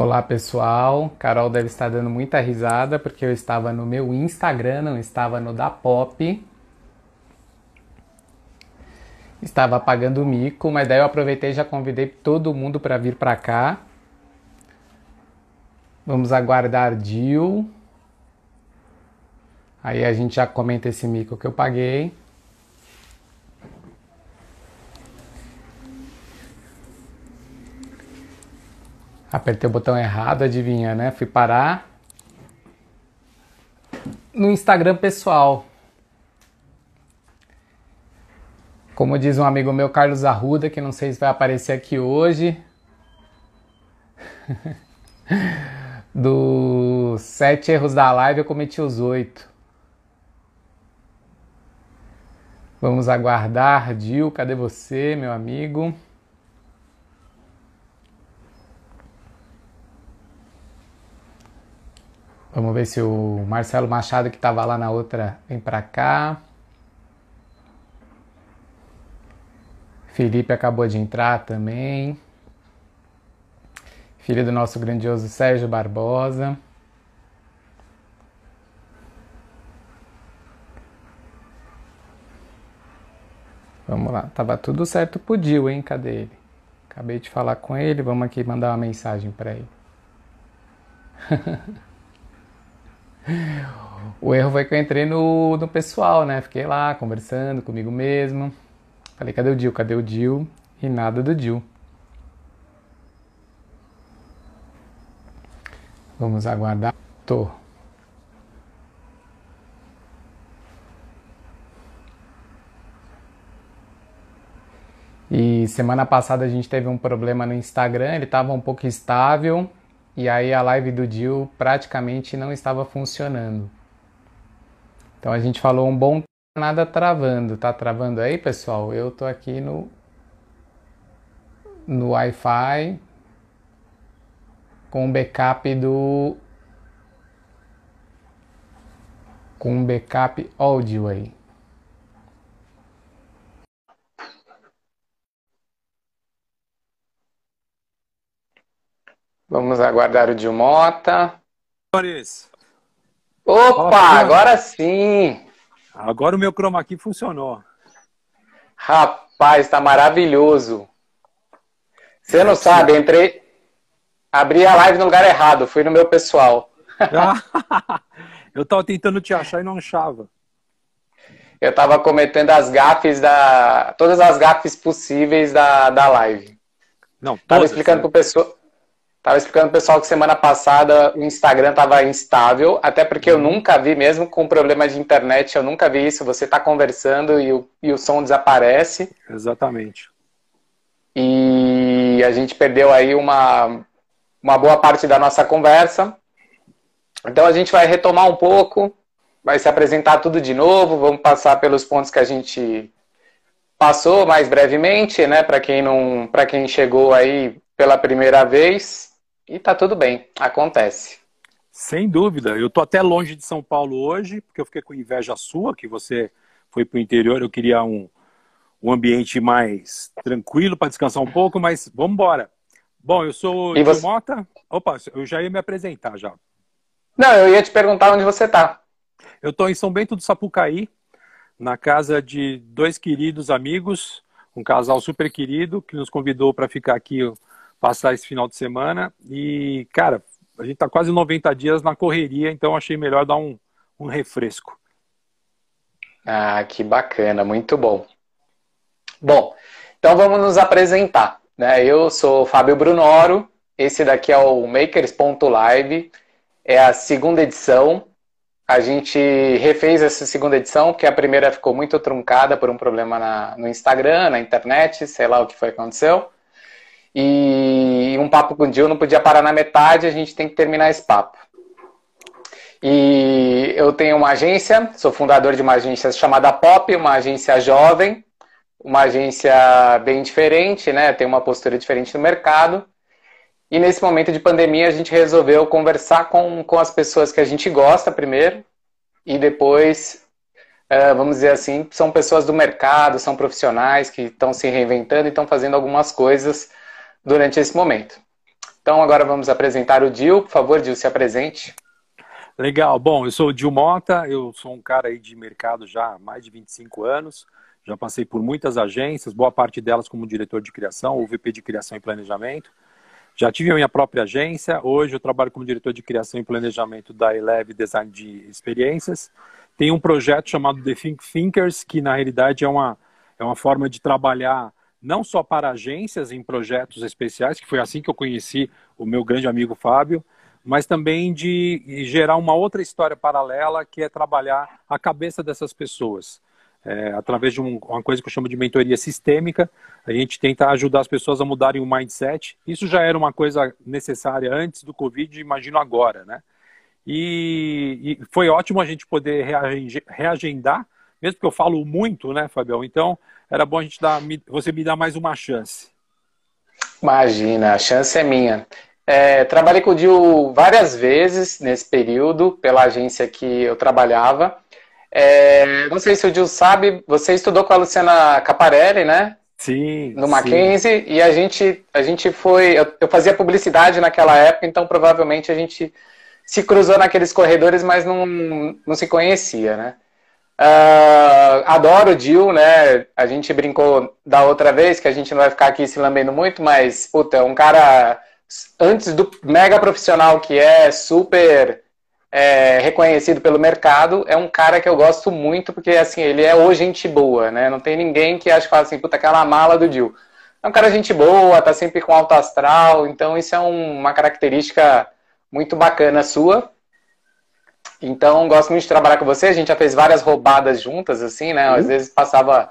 Olá pessoal, Carol deve estar dando muita risada porque eu estava no meu Instagram, não estava no da Pop. Estava pagando mico, mas daí eu aproveitei e já convidei todo mundo para vir para cá. Vamos aguardar Dil. Aí a gente já comenta esse mico que eu paguei. Apertei o botão errado, adivinha, né? Fui parar no Instagram pessoal. Como diz um amigo meu, Carlos Arruda, que não sei se vai aparecer aqui hoje. Dos sete erros da live, eu cometi os oito. Vamos aguardar. Dil, cadê você, meu amigo? Vamos ver se o Marcelo Machado, que estava lá na outra, vem para cá. Felipe acabou de entrar também. Filho do nosso grandioso Sérgio Barbosa. Vamos lá, tava tudo certo pro hein? Cadê ele? Acabei de falar com ele, vamos aqui mandar uma mensagem para ele. O erro foi que eu entrei no, no pessoal, né? Fiquei lá conversando comigo mesmo. Falei, cadê o Dil? Cadê o Dil? E nada do Dil. Vamos aguardar. Tô. E semana passada a gente teve um problema no Instagram, ele estava um pouco instável e aí a live do Dil praticamente não estava funcionando. Então a gente falou um bom nada travando. Tá travando aí, pessoal? Eu tô aqui no no Wi-Fi com backup do com backup áudio aí. Vamos aguardar o Dilmota. Boris. Opa, agora sim! Agora o meu chroma key funcionou. Rapaz, tá maravilhoso. Você não sabe, entrei. Abri a live no lugar errado, fui no meu pessoal. eu tava tentando te achar e não achava. Eu tava cometendo as gafes da. Todas as gafes possíveis da, da live. Não, tava explicando né? pro pessoal. Tava explicando pro pessoal que semana passada o Instagram tava instável, até porque eu uhum. nunca vi, mesmo com problema de internet, eu nunca vi isso. Você tá conversando e o, e o som desaparece. Exatamente. E a gente perdeu aí uma, uma boa parte da nossa conversa. Então a gente vai retomar um pouco, vai se apresentar tudo de novo, vamos passar pelos pontos que a gente passou mais brevemente, né, para quem não, para quem chegou aí pela primeira vez. E tá tudo bem, acontece. Sem dúvida. Eu tô até longe de São Paulo hoje, porque eu fiquei com inveja sua, que você foi para o interior. Eu queria um, um ambiente mais tranquilo para descansar um pouco, mas vamos embora. Bom, eu sou o você... Mota. Opa, eu já ia me apresentar já. Não, eu ia te perguntar onde você está. Eu estou em São Bento do Sapucaí, na casa de dois queridos amigos, um casal super querido que nos convidou para ficar aqui passar esse final de semana. E, cara, a gente tá quase 90 dias na correria, então achei melhor dar um, um refresco. Ah, que bacana, muito bom. Bom, então vamos nos apresentar. Né? Eu sou Fábio Brunoro, esse daqui é o Makers.live, é a segunda edição. A gente refez essa segunda edição, porque a primeira ficou muito truncada por um problema na, no Instagram, na internet, sei lá o que foi que aconteceu. E um papo com o Dil não podia parar na metade, a gente tem que terminar esse papo. E eu tenho uma agência, sou fundador de uma agência chamada Pop, uma agência jovem, uma agência bem diferente, né? Tem uma postura diferente no mercado. E nesse momento de pandemia a gente resolveu conversar com, com as pessoas que a gente gosta primeiro e depois, uh, vamos dizer assim, são pessoas do mercado, são profissionais que estão se reinventando e estão fazendo algumas coisas durante esse momento. Então agora vamos apresentar o Dil. Por favor, Dil, se apresente. Legal. Bom, eu sou o Dil Mota, eu sou um cara aí de mercado já há mais de 25 anos. Já passei por muitas agências, boa parte delas como diretor de criação ou VP de criação e planejamento. Já tive a minha própria agência, hoje eu trabalho como diretor de criação e planejamento da Eleve Design de Experiências. Tem um projeto chamado The Think Thinkers, que na realidade é uma, é uma forma de trabalhar não só para agências em projetos especiais, que foi assim que eu conheci o meu grande amigo Fábio, mas também de gerar uma outra história paralela, que é trabalhar a cabeça dessas pessoas. É, através de um, uma coisa que eu chamo de mentoria sistêmica, a gente tenta ajudar as pessoas a mudarem o mindset. Isso já era uma coisa necessária antes do Covid, imagino agora, né? E, e foi ótimo a gente poder reagendar, mesmo que eu falo muito, né, Fabião? Então, era bom a gente dar, você me dar mais uma chance. Imagina, a chance é minha. É, trabalhei com o Dil várias vezes nesse período, pela agência que eu trabalhava. É, não sei se o Dil sabe, você estudou com a Luciana Caparelli, né? Sim. No Mackenzie, sim. e a gente, a gente foi. Eu, eu, fazia publicidade naquela época, então provavelmente a gente se cruzou naqueles corredores, mas não, não se conhecia, né? Uh, adoro o Dil, né? A gente brincou da outra vez, que a gente não vai ficar aqui se lambendo muito, mas, puta, é um cara, antes do mega profissional que é, super é, reconhecido pelo mercado, é um cara que eu gosto muito, porque assim, ele é o gente boa, né? Não tem ninguém que acha que fala assim, puta, aquela mala do Dil. É um cara gente boa, tá sempre com alto astral, então isso é um, uma característica muito bacana sua. Então, gosto muito de trabalhar com você. A gente já fez várias roubadas juntas, assim, né? Às uhum. vezes passava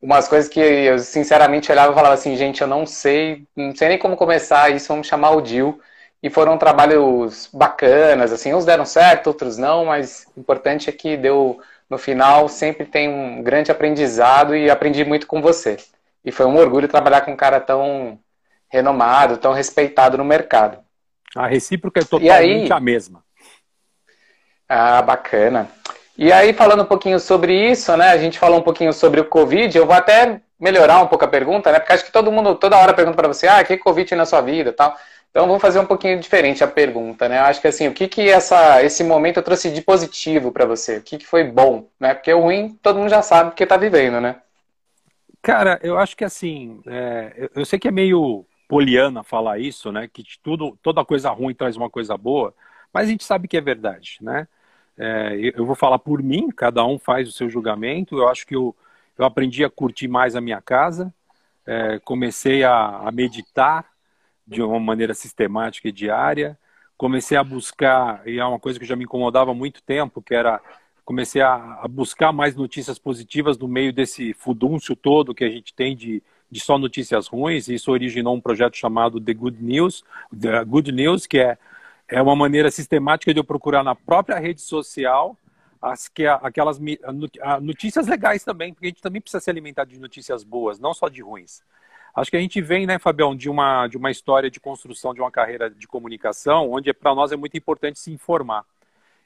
umas coisas que eu sinceramente olhava e falava assim, gente, eu não sei, não sei nem como começar isso, vamos chamar o Dil e foram trabalhos bacanas, assim, uns deram certo, outros não, mas o importante é que deu, no final, sempre tem um grande aprendizado e aprendi muito com você. E foi um orgulho trabalhar com um cara tão renomado, tão respeitado no mercado. A recíproca é totalmente aí... a mesma. Ah, bacana. E aí, falando um pouquinho sobre isso, né? A gente falou um pouquinho sobre o Covid. Eu vou até melhorar um pouco a pergunta, né? Porque acho que todo mundo, toda hora pergunta para você, ah, que Covid na sua vida tal. Então vamos fazer um pouquinho diferente a pergunta, né? Eu acho que assim, o que que essa, esse momento trouxe de positivo para você? O que que foi bom, né? Porque o ruim todo mundo já sabe porque está vivendo, né? Cara, eu acho que assim, é, eu sei que é meio poliana falar isso, né? Que tudo, toda coisa ruim traz uma coisa boa, mas a gente sabe que é verdade, né? É, eu vou falar por mim, cada um faz o seu julgamento. Eu acho que eu, eu aprendi a curtir mais a minha casa, é, comecei a, a meditar, de uma maneira sistemática e diária. Comecei a buscar, e é uma coisa que já me incomodava há muito tempo, que era comecei a, a, buscar mais notícias positivas no meio desse fudúncio todo que a gente tem de, de só notícias ruins. E isso originou um projeto chamado The Good News, The Good News, que é, é uma maneira sistemática de eu procurar na própria rede social as que aquelas notícias legais também, porque a gente também precisa se alimentar de notícias boas, não só de ruins. Acho que a gente vem, né, Fabião, de uma, de uma história de construção de uma carreira de comunicação, onde para nós é muito importante se informar.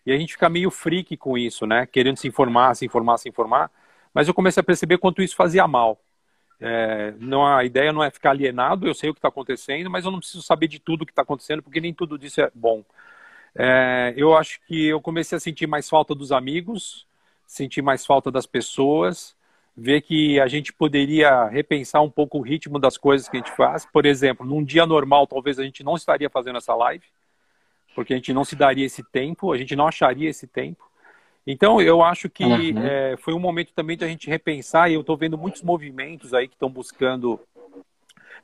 E a gente fica meio freak com isso, né? Querendo se informar, se informar, se informar. Mas eu comecei a perceber quanto isso fazia mal. É, não, a ideia não é ficar alienado, eu sei o que está acontecendo, mas eu não preciso saber de tudo o que está acontecendo, porque nem tudo disso é bom. É, eu acho que eu comecei a sentir mais falta dos amigos, sentir mais falta das pessoas, ver que a gente poderia repensar um pouco o ritmo das coisas que a gente faz. Por exemplo, num dia normal, talvez a gente não estaria fazendo essa live, porque a gente não se daria esse tempo, a gente não acharia esse tempo. Então, eu acho que uhum. é, foi um momento também de a gente repensar, e eu estou vendo muitos movimentos aí que estão buscando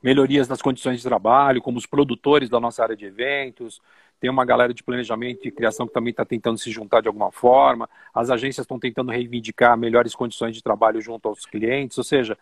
melhorias nas condições de trabalho, como os produtores da nossa área de eventos, tem uma galera de planejamento e criação que também está tentando se juntar de alguma forma, as agências estão tentando reivindicar melhores condições de trabalho junto aos clientes, ou seja,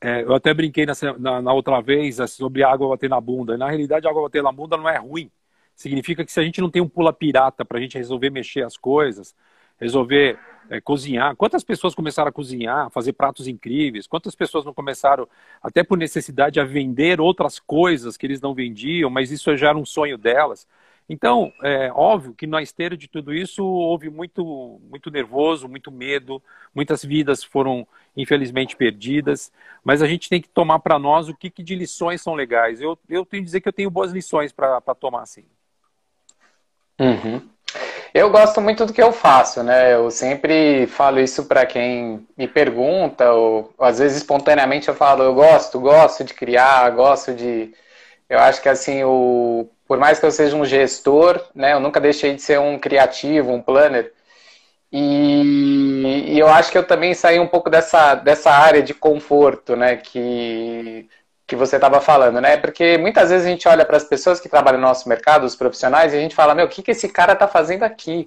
é, eu até brinquei nessa, na, na, outra vez é, sobre água bater na bunda, na realidade água bater na bunda não é ruim, significa que se a gente não tem um pula pirata para a gente resolver mexer as coisas, resolver é, cozinhar. Quantas pessoas começaram a cozinhar, a fazer pratos incríveis? Quantas pessoas não começaram, até por necessidade, a vender outras coisas que eles não vendiam, mas isso já era um sonho delas? Então, é óbvio que na esteira de tudo isso houve muito, muito nervoso, muito medo, muitas vidas foram infelizmente perdidas, mas a gente tem que tomar para nós o que, que, de lições são legais. Eu, eu tenho que dizer que eu tenho boas lições para tomar assim. Uhum. Eu gosto muito do que eu faço, né? Eu sempre falo isso para quem me pergunta, ou, às vezes espontaneamente eu falo, eu gosto, gosto de criar, gosto de. Eu acho que assim, o por mais que eu seja um gestor, né, eu nunca deixei de ser um criativo, um planner. E, e, eu acho que eu também saí um pouco dessa, dessa área de conforto, né, que, que você estava falando, né? Porque muitas vezes a gente olha para as pessoas que trabalham no nosso mercado, os profissionais, e a gente fala, meu, o que, que esse cara está fazendo aqui?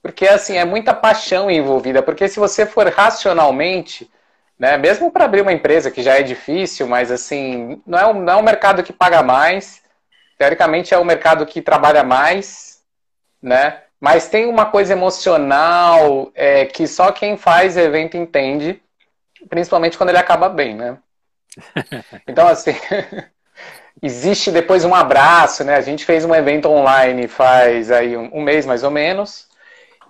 Porque, assim, é muita paixão envolvida. Porque se você for racionalmente, né, mesmo para abrir uma empresa, que já é difícil, mas, assim, não é um, não é um mercado que paga mais, teoricamente é o mercado que trabalha mais, né? Mas tem uma coisa emocional é, que só quem faz evento entende, principalmente quando ele acaba bem, né? Então, assim, existe depois um abraço, né? A gente fez um evento online faz aí um, um mês mais ou menos.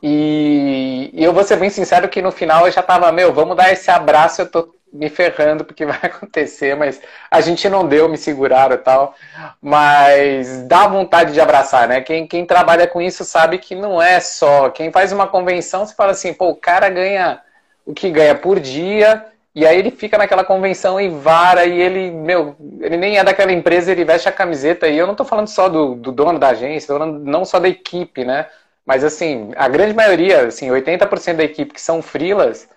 E, e, eu vou ser bem sincero que no final eu já tava, meu, vamos dar esse abraço, eu tô me ferrando porque vai acontecer, mas a gente não deu, me seguraram e tal. Mas dá vontade de abraçar, né? Quem, quem trabalha com isso sabe que não é só. Quem faz uma convenção, você fala assim, pô, o cara ganha o que ganha por dia, e aí ele fica naquela convenção e vara, e ele, meu, ele nem é daquela empresa, ele veste a camiseta, e eu não tô falando só do, do dono da agência, tô falando não só da equipe, né? Mas assim, a grande maioria, assim, 80% da equipe que são frilas,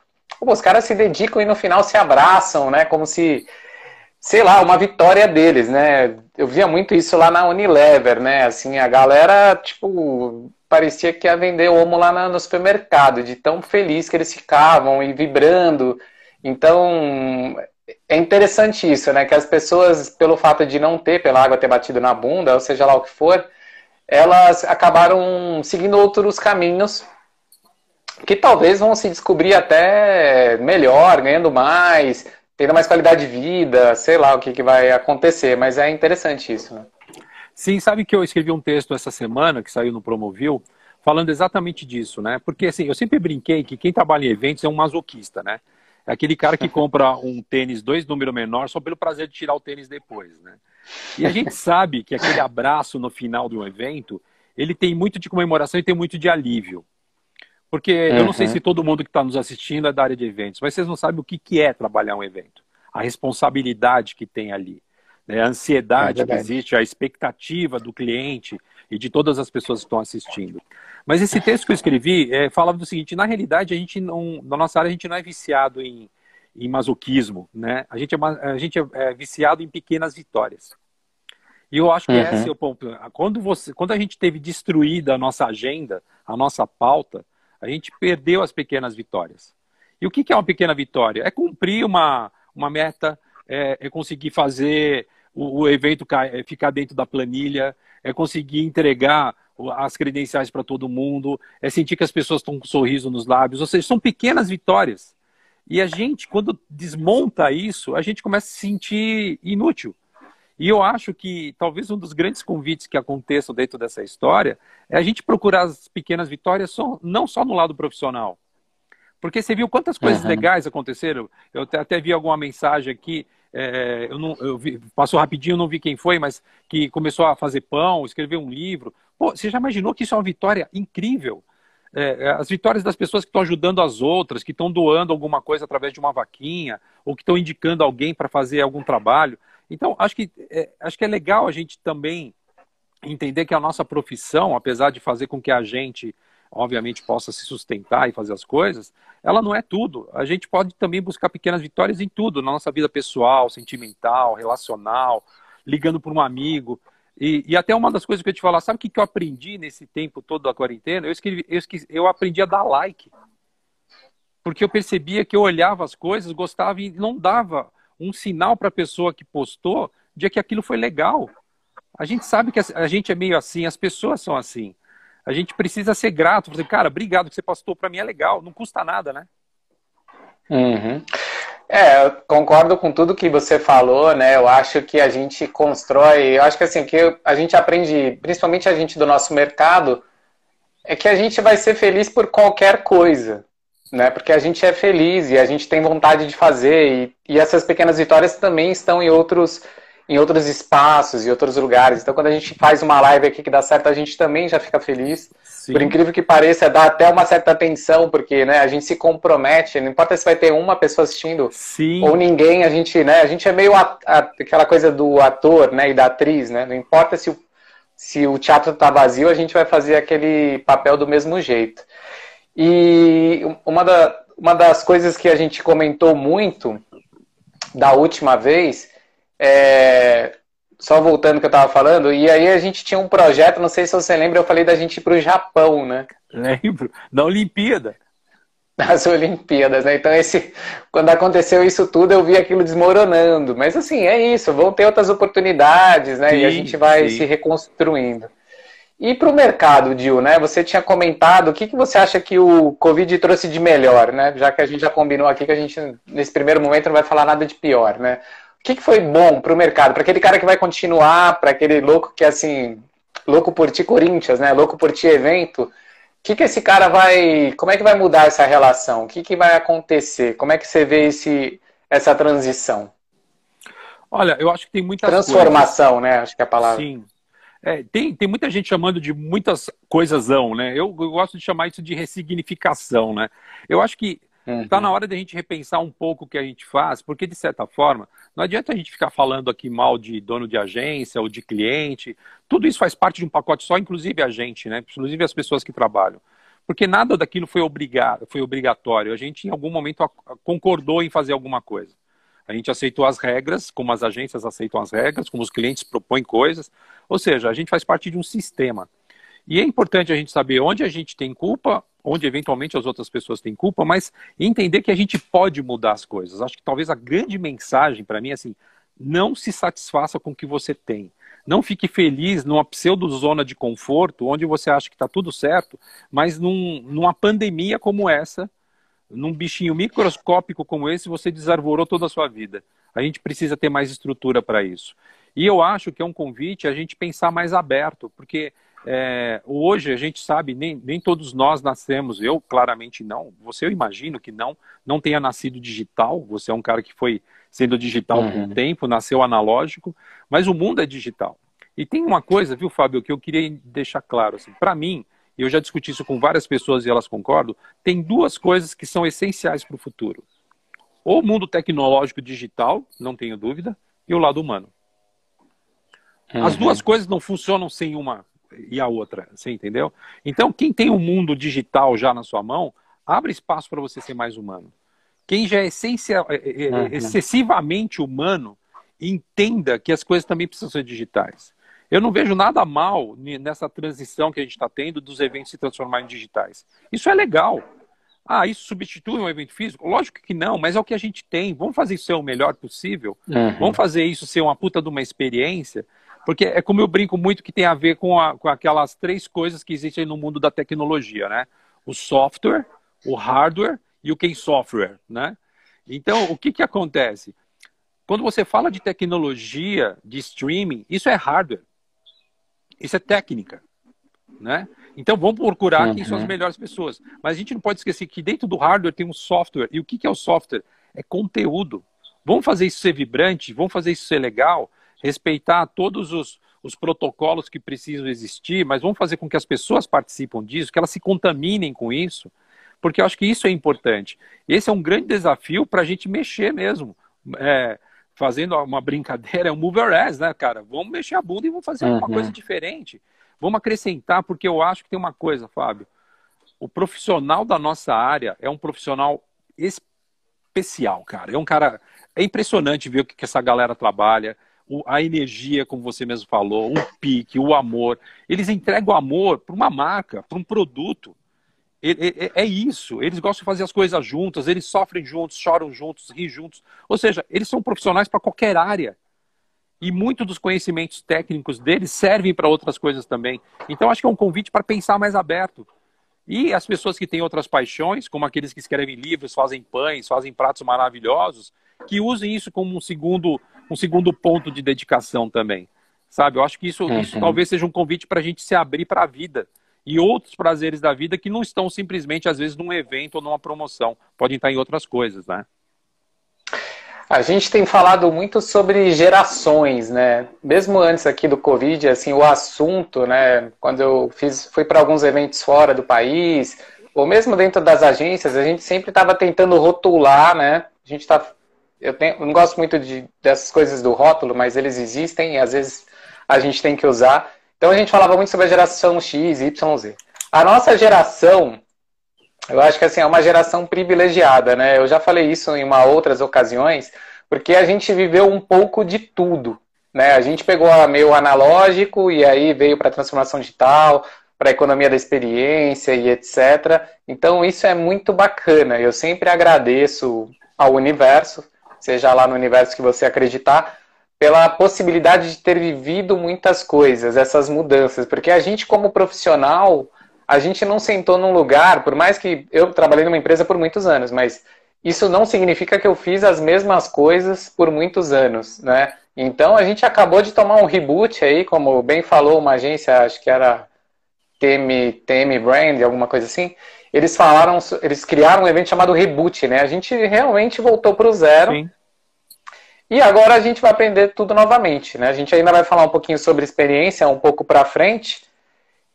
os caras se dedicam e no final se abraçam, né? Como se, sei lá, uma vitória deles, né? Eu via muito isso lá na Unilever, né? Assim, a galera, tipo, parecia que ia vender homo lá no supermercado, de tão feliz que eles ficavam e vibrando. Então, é interessante isso, né? Que as pessoas, pelo fato de não ter, pela água ter batido na bunda, ou seja lá o que for, elas acabaram seguindo outros caminhos que talvez vão se descobrir até melhor, ganhando mais, tendo mais qualidade de vida, sei lá o que, que vai acontecer, mas é interessante isso, né? Sim, sabe que eu escrevi um texto essa semana que saiu no Promovil, falando exatamente disso, né? Porque assim, eu sempre brinquei que quem trabalha em eventos é um masoquista, né? É aquele cara que compra um tênis dois número menor só pelo prazer de tirar o tênis depois, né? E a gente sabe que aquele abraço no final de um evento, ele tem muito de comemoração e tem muito de alívio. Porque uhum. eu não sei uhum. se todo mundo que está nos assistindo é da área de eventos, mas vocês não sabem o que, que é trabalhar um evento. A responsabilidade que tem ali. Né? A ansiedade é que existe, a expectativa do cliente e de todas as pessoas que estão assistindo. Mas esse texto que eu escrevi é, falava do seguinte: na realidade, a gente não, na nossa área, a gente não é viciado em, em masoquismo, né? A gente, é, a gente é, é viciado em pequenas vitórias. E eu acho que uhum. esse é o ponto. Quando, você, quando a gente teve destruída a nossa agenda, a nossa pauta, a gente perdeu as pequenas vitórias. E o que é uma pequena vitória? É cumprir uma, uma meta, é, é conseguir fazer o, o evento ficar dentro da planilha, é conseguir entregar as credenciais para todo mundo, é sentir que as pessoas estão com um sorriso nos lábios, ou seja, são pequenas vitórias. E a gente, quando desmonta isso, a gente começa a se sentir inútil. E eu acho que talvez um dos grandes convites que aconteçam dentro dessa história é a gente procurar as pequenas vitórias só, não só no lado profissional. Porque você viu quantas coisas uhum. legais aconteceram? Eu até, até, vi alguma mensagem aqui, é, eu não, eu vi, passou rapidinho, não vi quem foi, mas que começou a fazer pão, escrever um livro. Pô, você já imaginou que isso é uma vitória incrível? É, as vitórias das pessoas que estão ajudando as outras, que estão doando alguma coisa através de uma vaquinha, ou que estão indicando alguém para fazer algum trabalho. Então, acho que, é, acho que é legal a gente também entender que a nossa profissão, apesar de fazer com que a gente, obviamente, possa se sustentar e fazer as coisas, ela não é tudo. A gente pode também buscar pequenas vitórias em tudo, na nossa vida pessoal, sentimental, relacional, ligando para um amigo. E, e, até uma das coisas que eu te falar, sabe o que, que eu aprendi nesse tempo todo da quarentena? Eu, escrevi, eu, esqueci, eu aprendi a dar like. Porque eu percebia que eu olhava as coisas, gostava e não dava um sinal para a pessoa que postou de que aquilo foi legal. A gente sabe que a gente é meio assim, as pessoas são assim. A gente precisa ser grato, fazer, cara, obrigado que você postou, para mim é legal, não custa nada, né? Uhum. É, eu concordo com tudo que você falou, né? Eu acho que a gente constrói, eu acho que assim, que a gente aprende, principalmente a gente do nosso mercado, é que a gente vai ser feliz por qualquer coisa, né? Porque a gente é feliz e a gente tem vontade de fazer e, e essas pequenas vitórias também estão em outros em outros espaços e outros lugares. Então, quando a gente faz uma live aqui que dá certo, a gente também já fica feliz. Sim. Por incrível que pareça, dá até uma certa tensão, porque né, a gente se compromete, não importa se vai ter uma pessoa assistindo Sim. ou ninguém, a gente, né, a gente é meio a, a, aquela coisa do ator né, e da atriz, né? Não importa se o, se o teatro está vazio, a gente vai fazer aquele papel do mesmo jeito. E uma, da, uma das coisas que a gente comentou muito da última vez é, só voltando que eu estava falando, e aí a gente tinha um projeto, não sei se você lembra, eu falei da gente ir para o Japão, né? Lembro, na Olimpíada. Nas Olimpíadas, né? Então, esse, quando aconteceu isso tudo, eu vi aquilo desmoronando. Mas, assim, é isso, vão ter outras oportunidades, né? Sim, e a gente vai sim. se reconstruindo. E para o mercado, Dil, né? Você tinha comentado, o que, que você acha que o Covid trouxe de melhor, né? Já que a gente já combinou aqui que a gente, nesse primeiro momento, não vai falar nada de pior, né? Que, que foi bom para o mercado? Para aquele cara que vai continuar, para aquele louco que é assim, louco por ti Corinthians, né? Louco por ti evento. O que, que esse cara vai. Como é que vai mudar essa relação? O que, que vai acontecer? Como é que você vê esse, essa transição? Olha, eu acho que tem muitas Transformação, coisas. né? Acho que é a palavra. Sim. É, tem, tem muita gente chamando de muitas coisas, né? Eu, eu gosto de chamar isso de ressignificação, né? Eu acho que Está uhum. Tá na hora de a gente repensar um pouco o que a gente faz, porque, de certa forma, não adianta a gente ficar falando aqui mal de dono de agência ou de cliente. Tudo isso faz parte de um pacote só, inclusive a gente, né? Inclusive as pessoas que trabalham. Porque nada daquilo foi obrigado, foi obrigatório. A gente, em algum momento, concordou em fazer alguma coisa. A gente aceitou as regras, como as agências aceitam as regras, como os clientes propõem coisas. Ou seja, a gente faz parte de um sistema. E é importante a gente saber onde a gente tem culpa, onde eventualmente as outras pessoas têm culpa, mas entender que a gente pode mudar as coisas. Acho que talvez a grande mensagem para mim é assim: não se satisfaça com o que você tem. Não fique feliz numa pseudo-zona de conforto, onde você acha que está tudo certo, mas num, numa pandemia como essa, num bichinho microscópico como esse, você desarvorou toda a sua vida. A gente precisa ter mais estrutura para isso. E eu acho que é um convite a gente pensar mais aberto, porque é, hoje a gente sabe, nem, nem todos nós nascemos, eu claramente não, você eu imagino que não, não tenha nascido digital, você é um cara que foi sendo digital uhum. por um tempo, nasceu analógico, mas o mundo é digital. E tem uma coisa, viu, Fábio, que eu queria deixar claro, assim, para mim, e eu já discuti isso com várias pessoas e elas concordam, tem duas coisas que são essenciais para o futuro. O mundo tecnológico digital, não tenho dúvida, e o lado humano. Uhum. As duas coisas não funcionam sem uma e a outra, você entendeu? Então, quem tem o um mundo digital já na sua mão, abre espaço para você ser mais humano. Quem já é, essencial, é, é, é uhum. excessivamente humano, entenda que as coisas também precisam ser digitais. Eu não vejo nada mal nessa transição que a gente está tendo dos eventos se transformarem em digitais. Isso é legal. Ah, isso substitui um evento físico? Lógico que não, mas é o que a gente tem. Vamos fazer isso ser o melhor possível? Uhum. Vamos fazer isso ser uma puta de uma experiência? Porque é como eu brinco muito que tem a ver com, a, com aquelas três coisas que existem no mundo da tecnologia, né? O software, o hardware e o quem software, né? Então, o que, que acontece? Quando você fala de tecnologia, de streaming, isso é hardware. Isso é técnica, né? Então, vamos procurar uhum. quem são as uhum. melhores pessoas. Mas a gente não pode esquecer que dentro do hardware tem um software. E o que, que é o software? É conteúdo. Vamos fazer isso ser vibrante, vamos fazer isso ser legal, respeitar todos os, os protocolos que precisam existir, mas vamos fazer com que as pessoas participem disso, que elas se contaminem com isso, porque eu acho que isso é importante. Esse é um grande desafio para a gente mexer mesmo. É, fazendo uma brincadeira, é um mover as, né, cara? Vamos mexer a bunda e vamos fazer uhum. uma coisa diferente. Vamos acrescentar, porque eu acho que tem uma coisa, Fábio. O profissional da nossa área é um profissional especial, cara. É um cara. É impressionante ver o que, que essa galera trabalha a energia, como você mesmo falou, o pique, o amor. Eles entregam amor para uma marca, para um produto. É, isso. Eles gostam de fazer as coisas juntas, eles sofrem juntos, choram juntos, riem juntos. Ou seja, eles são profissionais para qualquer área. E muito dos conhecimentos técnicos deles servem para outras coisas também. Então, acho que é um convite para pensar mais aberto. E as pessoas que têm outras paixões, como aqueles que escrevem livros, fazem pães, fazem pratos maravilhosos, que usem isso como um segundo, um segundo ponto de dedicação também. Sabe? Eu acho que isso, uhum. isso talvez seja um convite para a gente se abrir para a vida e outros prazeres da vida que não estão simplesmente, às vezes, num evento ou numa promoção. Podem estar em outras coisas, né? A gente tem falado muito sobre gerações, né? Mesmo antes aqui do Covid, assim, o assunto, né? Quando eu fiz, fui para alguns eventos fora do país, ou mesmo dentro das agências, a gente sempre estava tentando rotular, né? A gente está, eu, tenho, eu não gosto muito de, dessas coisas do rótulo, mas eles existem e às vezes a gente tem que usar. Então a gente falava muito sobre a geração X, Y, Z. A nossa geração, eu acho que assim, é uma geração privilegiada, né? Eu já falei isso em uma outras ocasiões, porque a gente viveu um pouco de tudo. Né? A gente pegou meio analógico e aí veio para a transformação digital, para a economia da experiência e etc. Então isso é muito bacana. Eu sempre agradeço ao universo, seja lá no universo que você acreditar, pela possibilidade de ter vivido muitas coisas, essas mudanças, porque a gente como profissional a gente não sentou num lugar, por mais que eu trabalhei numa empresa por muitos anos, mas isso não significa que eu fiz as mesmas coisas por muitos anos, né? Então a gente acabou de tomar um reboot aí, como bem falou uma agência, acho que era TM, Brand, alguma coisa assim. Eles falaram, eles criaram um evento chamado Reboot, né? A gente realmente voltou para o zero. Sim. E agora a gente vai aprender tudo novamente, né? A gente ainda vai falar um pouquinho sobre experiência um pouco para frente,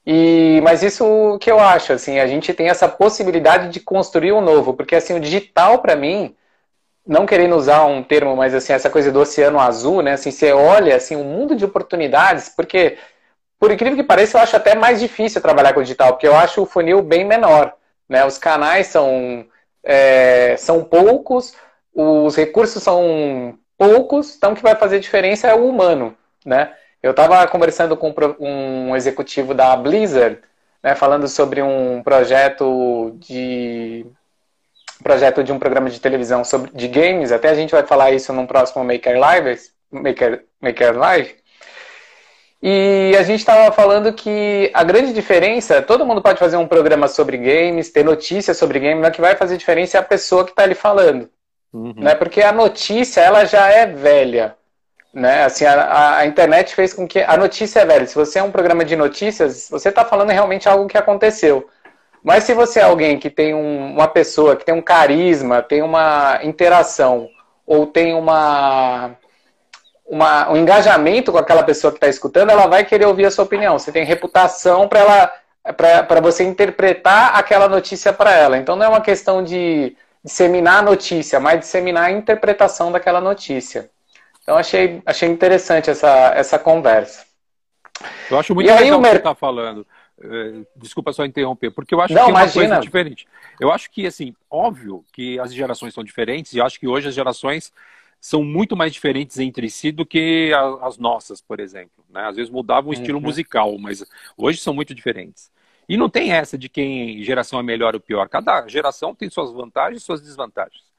e, mas isso que eu acho, assim, a gente tem essa possibilidade de construir um novo, porque assim, o digital para mim, não querendo usar um termo, mas assim, essa coisa do oceano azul, né? Assim, você olha assim, um mundo de oportunidades, porque por incrível que pareça, eu acho até mais difícil trabalhar com o digital, porque eu acho o funil bem menor, né? Os canais são é, são poucos, os recursos são poucos, então o que vai fazer diferença é o humano, né? Eu estava conversando com um executivo da Blizzard, né, falando sobre um projeto de projeto de um programa de televisão sobre de games. Até a gente vai falar isso num próximo Maker Live, Maker, Maker Live. E a gente estava falando que a grande diferença, todo mundo pode fazer um programa sobre games, ter notícias sobre games, mas o que vai fazer diferença é a pessoa que está ali falando. Uhum. Né? Porque a notícia, ela já é velha. Né? Assim, a, a, internet fez com que a notícia é velha. Se você é um programa de notícias, você está falando realmente algo que aconteceu. Mas se você é alguém que tem um, uma pessoa que tem um carisma, tem uma interação ou tem uma, uma um engajamento com aquela pessoa que está escutando, ela vai querer ouvir a sua opinião. Você tem reputação para ela para você interpretar aquela notícia para ela. Então não é uma questão de disseminar a notícia, mas disseminar a interpretação daquela notícia. Então achei, achei interessante essa, essa conversa. Eu acho muito e legal o que você está falando. É, desculpa só interromper, porque eu acho Não, que é uma imagina. coisa diferente. Eu acho que, assim, óbvio que as gerações são diferentes, e eu acho que hoje as gerações são muito mais diferentes entre si do que as nossas, por exemplo. Né? Às vezes mudavam o estilo uhum. musical, mas hoje são muito diferentes. E não tem essa de quem geração é melhor ou pior. Cada geração tem suas vantagens e suas desvantagens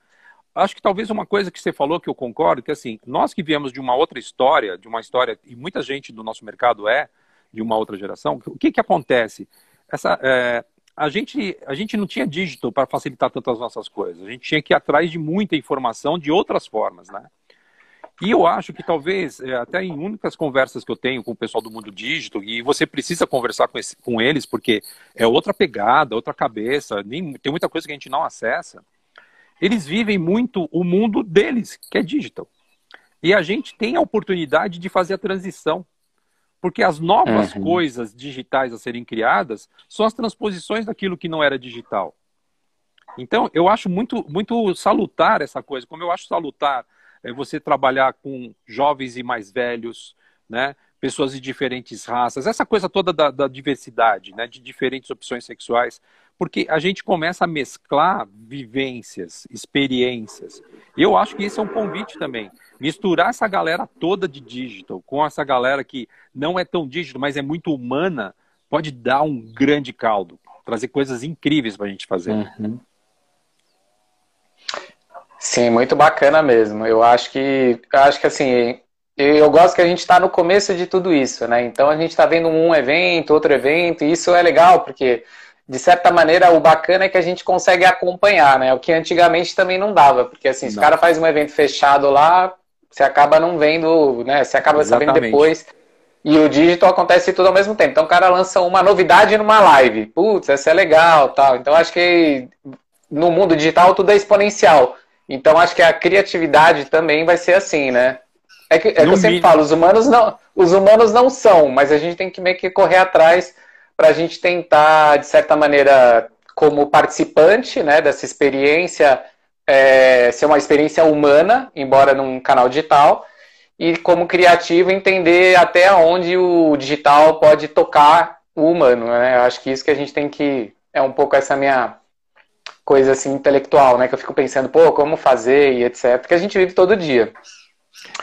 acho que talvez uma coisa que você falou que eu concordo, que assim, nós que viemos de uma outra história, de uma história, e muita gente do nosso mercado é de uma outra geração, o que que acontece? Essa, é, a, gente, a gente não tinha dígito para facilitar tantas nossas coisas, a gente tinha que ir atrás de muita informação de outras formas, né? E eu acho que talvez, é, até em únicas conversas que eu tenho com o pessoal do mundo dígito, e você precisa conversar com, esse, com eles, porque é outra pegada, outra cabeça, nem, tem muita coisa que a gente não acessa eles vivem muito o mundo deles, que é digital. E a gente tem a oportunidade de fazer a transição. Porque as novas uhum. coisas digitais a serem criadas são as transposições daquilo que não era digital. Então, eu acho muito, muito salutar essa coisa, como eu acho salutar é, você trabalhar com jovens e mais velhos, né? pessoas de diferentes raças, essa coisa toda da, da diversidade, né? de diferentes opções sexuais porque a gente começa a mesclar vivências, experiências. Eu acho que isso é um convite também. Misturar essa galera toda de digital com essa galera que não é tão digital, mas é muito humana, pode dar um grande caldo, trazer coisas incríveis para a gente fazer. Uhum. Sim, muito bacana mesmo. Eu acho que, eu acho que assim, eu gosto que a gente está no começo de tudo isso, né? Então a gente está vendo um evento, outro evento, e isso é legal porque de certa maneira, o bacana é que a gente consegue acompanhar, né? O que antigamente também não dava, porque assim, se o cara faz um evento fechado lá, você acaba não vendo, né? Você acaba Exatamente. sabendo depois. E o digital acontece tudo ao mesmo tempo. Então o cara lança uma novidade numa live. Putz, essa é legal, tal. Então acho que no mundo digital tudo é exponencial. Então acho que a criatividade também vai ser assim, né? É que, é que eu sempre falo, os humanos não, os humanos não são, mas a gente tem que meio que correr atrás para a gente tentar, de certa maneira, como participante né, dessa experiência, é, ser uma experiência humana, embora num canal digital, e como criativo entender até onde o digital pode tocar o humano. Né? Eu acho que isso que a gente tem que. É um pouco essa minha coisa assim intelectual, né? Que eu fico pensando, pô, como fazer e etc. Porque a gente vive todo dia.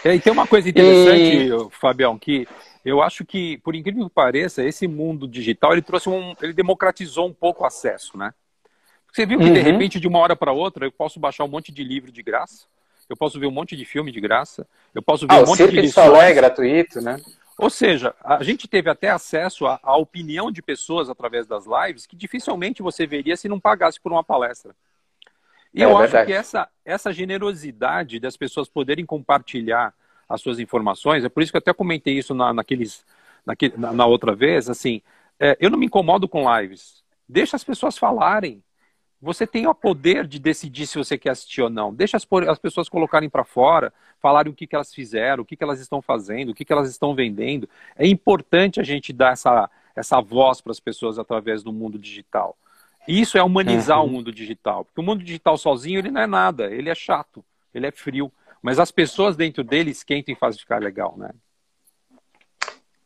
É, e tem uma coisa interessante, e... Fabião, que eu acho que, por incrível que pareça, esse mundo digital ele trouxe um, ele democratizou um pouco o acesso, né? Você viu que uhum. de repente, de uma hora para outra, eu posso baixar um monte de livro de graça, eu posso ver um monte de filme de graça, eu posso ver ah, um monte de lições. Solo é gratuito, né? Ou seja, a gente teve até acesso à, à opinião de pessoas através das lives que dificilmente você veria se não pagasse por uma palestra. E é, eu acho que essa, essa generosidade das pessoas poderem compartilhar as suas informações. É por isso que eu até comentei isso na, naqueles, naquele, na, na, outra vez. Assim, é, eu não me incomodo com lives. Deixa as pessoas falarem. Você tem o poder de decidir se você quer assistir ou não. Deixa as, as pessoas colocarem para fora, falarem o que, que elas fizeram, o que, que elas estão fazendo, o que, que elas estão vendendo. É importante a gente dar essa, essa voz para as pessoas através do mundo digital. Isso é humanizar uhum. o mundo digital. Porque o mundo digital sozinho ele não é nada, ele é chato, ele é frio. Mas as pessoas dentro dele esquentam e fazem ficar legal, né?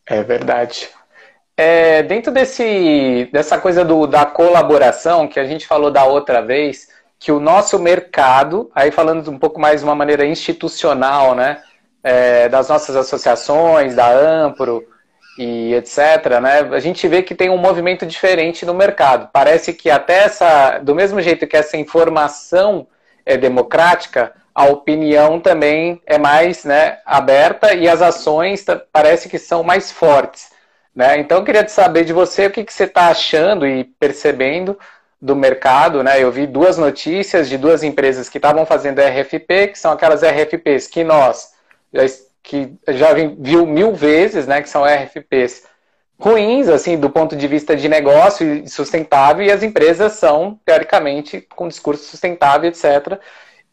É verdade. É, dentro desse, dessa coisa do, da colaboração que a gente falou da outra vez, que o nosso mercado, aí falando um pouco mais de uma maneira institucional, né? É, das nossas associações, da Ampro e etc., né? A gente vê que tem um movimento diferente no mercado. Parece que até essa, do mesmo jeito que essa informação é democrática, a opinião também é mais né, aberta e as ações parece que são mais fortes. Né? Então eu queria saber de você o que, que você está achando e percebendo do mercado. Né? Eu vi duas notícias de duas empresas que estavam fazendo RFP, que são aquelas RFPs que nós já, que já viu mil vezes, né, que são RFPs ruins, assim, do ponto de vista de negócio e sustentável, e as empresas são, teoricamente, com discurso sustentável, etc.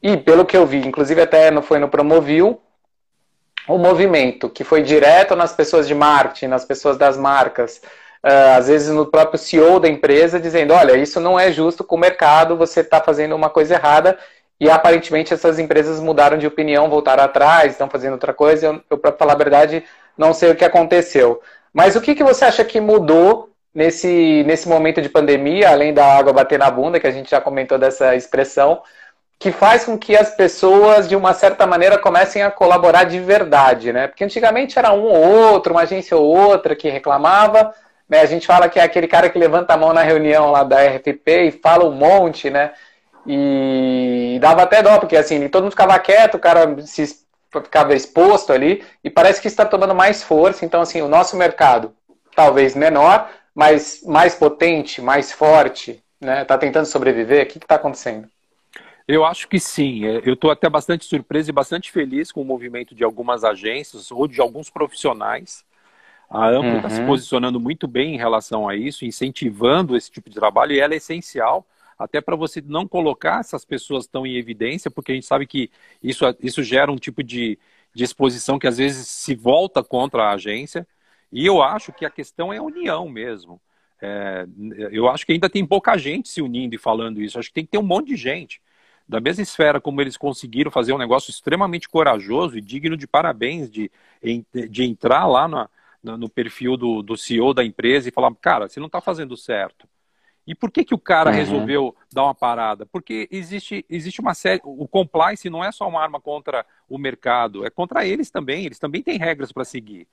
E pelo que eu vi, inclusive até não foi no Promovil, o movimento que foi direto nas pessoas de marketing, nas pessoas das marcas, uh, às vezes no próprio CEO da empresa, dizendo: olha, isso não é justo com o mercado, você está fazendo uma coisa errada. E aparentemente essas empresas mudaram de opinião, voltaram atrás, estão fazendo outra coisa. Eu, eu para falar a verdade, não sei o que aconteceu. Mas o que, que você acha que mudou nesse, nesse momento de pandemia, além da água bater na bunda, que a gente já comentou dessa expressão? Que faz com que as pessoas, de uma certa maneira, comecem a colaborar de verdade, né? Porque antigamente era um ou outro, uma agência ou outra que reclamava, né? A gente fala que é aquele cara que levanta a mão na reunião lá da RFP e fala um monte, né? E dava até dó, porque assim, todo mundo ficava quieto, o cara se ficava exposto ali, e parece que está tomando mais força. Então, assim, o nosso mercado, talvez menor, mas mais potente, mais forte, né? Está tentando sobreviver. O que está acontecendo? Eu acho que sim. É, eu estou até bastante surpreso e bastante feliz com o movimento de algumas agências ou de alguns profissionais. A Amplo está uhum. se posicionando muito bem em relação a isso, incentivando esse tipo de trabalho, e ela é essencial até para você não colocar essas pessoas tão em evidência, porque a gente sabe que isso, isso gera um tipo de, de exposição que às vezes se volta contra a agência. E eu acho que a questão é a união mesmo. É, eu acho que ainda tem pouca gente se unindo e falando isso. Acho que tem que ter um monte de gente da mesma esfera como eles conseguiram fazer um negócio extremamente corajoso e digno de parabéns de, de entrar lá na, no perfil do, do CEO da empresa e falar, cara, você não está fazendo certo. E por que, que o cara uhum. resolveu dar uma parada? Porque existe, existe uma série. O compliance não é só uma arma contra o mercado, é contra eles também. Eles também têm regras para seguir.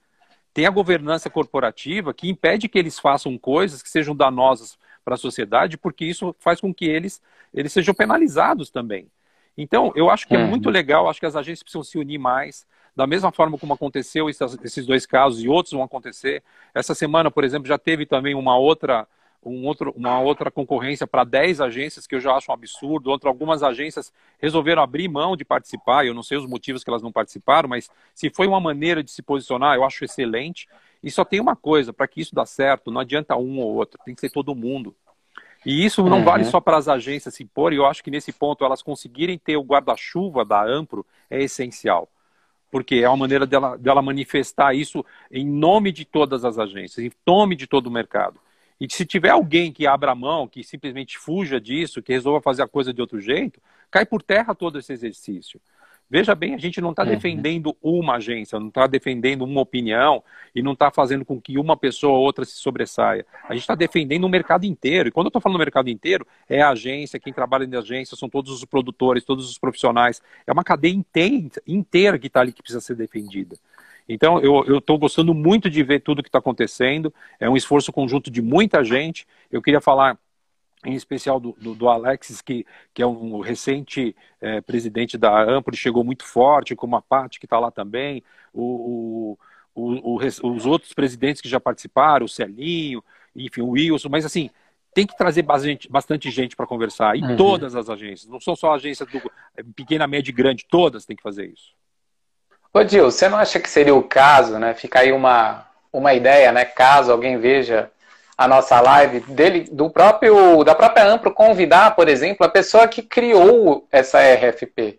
Tem a governança corporativa que impede que eles façam coisas que sejam danosas para a sociedade, porque isso faz com que eles, eles sejam penalizados também. Então, eu acho que é uhum. muito legal, acho que as agências precisam se unir mais, da mesma forma como aconteceu esses dois casos e outros vão acontecer. Essa semana, por exemplo, já teve também uma outra, um outro, uma outra concorrência para 10 agências, que eu já acho um absurdo. Outra, algumas agências resolveram abrir mão de participar, eu não sei os motivos que elas não participaram, mas se foi uma maneira de se posicionar, eu acho excelente. E só tem uma coisa, para que isso dê certo, não adianta um ou outro, tem que ser todo mundo. E isso não uhum. vale só para as agências se pôr, e eu acho que nesse ponto elas conseguirem ter o guarda-chuva da Ampro é essencial. Porque é uma maneira dela, dela manifestar isso em nome de todas as agências, em nome de todo o mercado. E se tiver alguém que abra mão, que simplesmente fuja disso, que resolva fazer a coisa de outro jeito, cai por terra todo esse exercício. Veja bem, a gente não está uhum. defendendo uma agência, não está defendendo uma opinião e não está fazendo com que uma pessoa ou outra se sobressaia. A gente está defendendo o mercado inteiro. E quando eu estou falando do mercado inteiro, é a agência, quem trabalha na agência, são todos os produtores, todos os profissionais. É uma cadeia inteira, que está ali que precisa ser defendida. Então, eu estou gostando muito de ver tudo que está acontecendo. É um esforço conjunto de muita gente. Eu queria falar em especial do, do, do Alexis, que, que é um recente é, presidente da Ampli, chegou muito forte, como a Paty, que está lá também, o, o, o, os outros presidentes que já participaram, o Celinho, enfim, o Wilson, mas assim, tem que trazer bastante, bastante gente para conversar, e uhum. todas as agências, não são só agências do é, pequena, média e grande, todas têm que fazer isso. Ô Dil, você não acha que seria o caso, né? Fica aí uma, uma ideia, né? Caso alguém veja a nossa live, dele, do próprio, da própria Ampro convidar, por exemplo, a pessoa que criou essa RFP.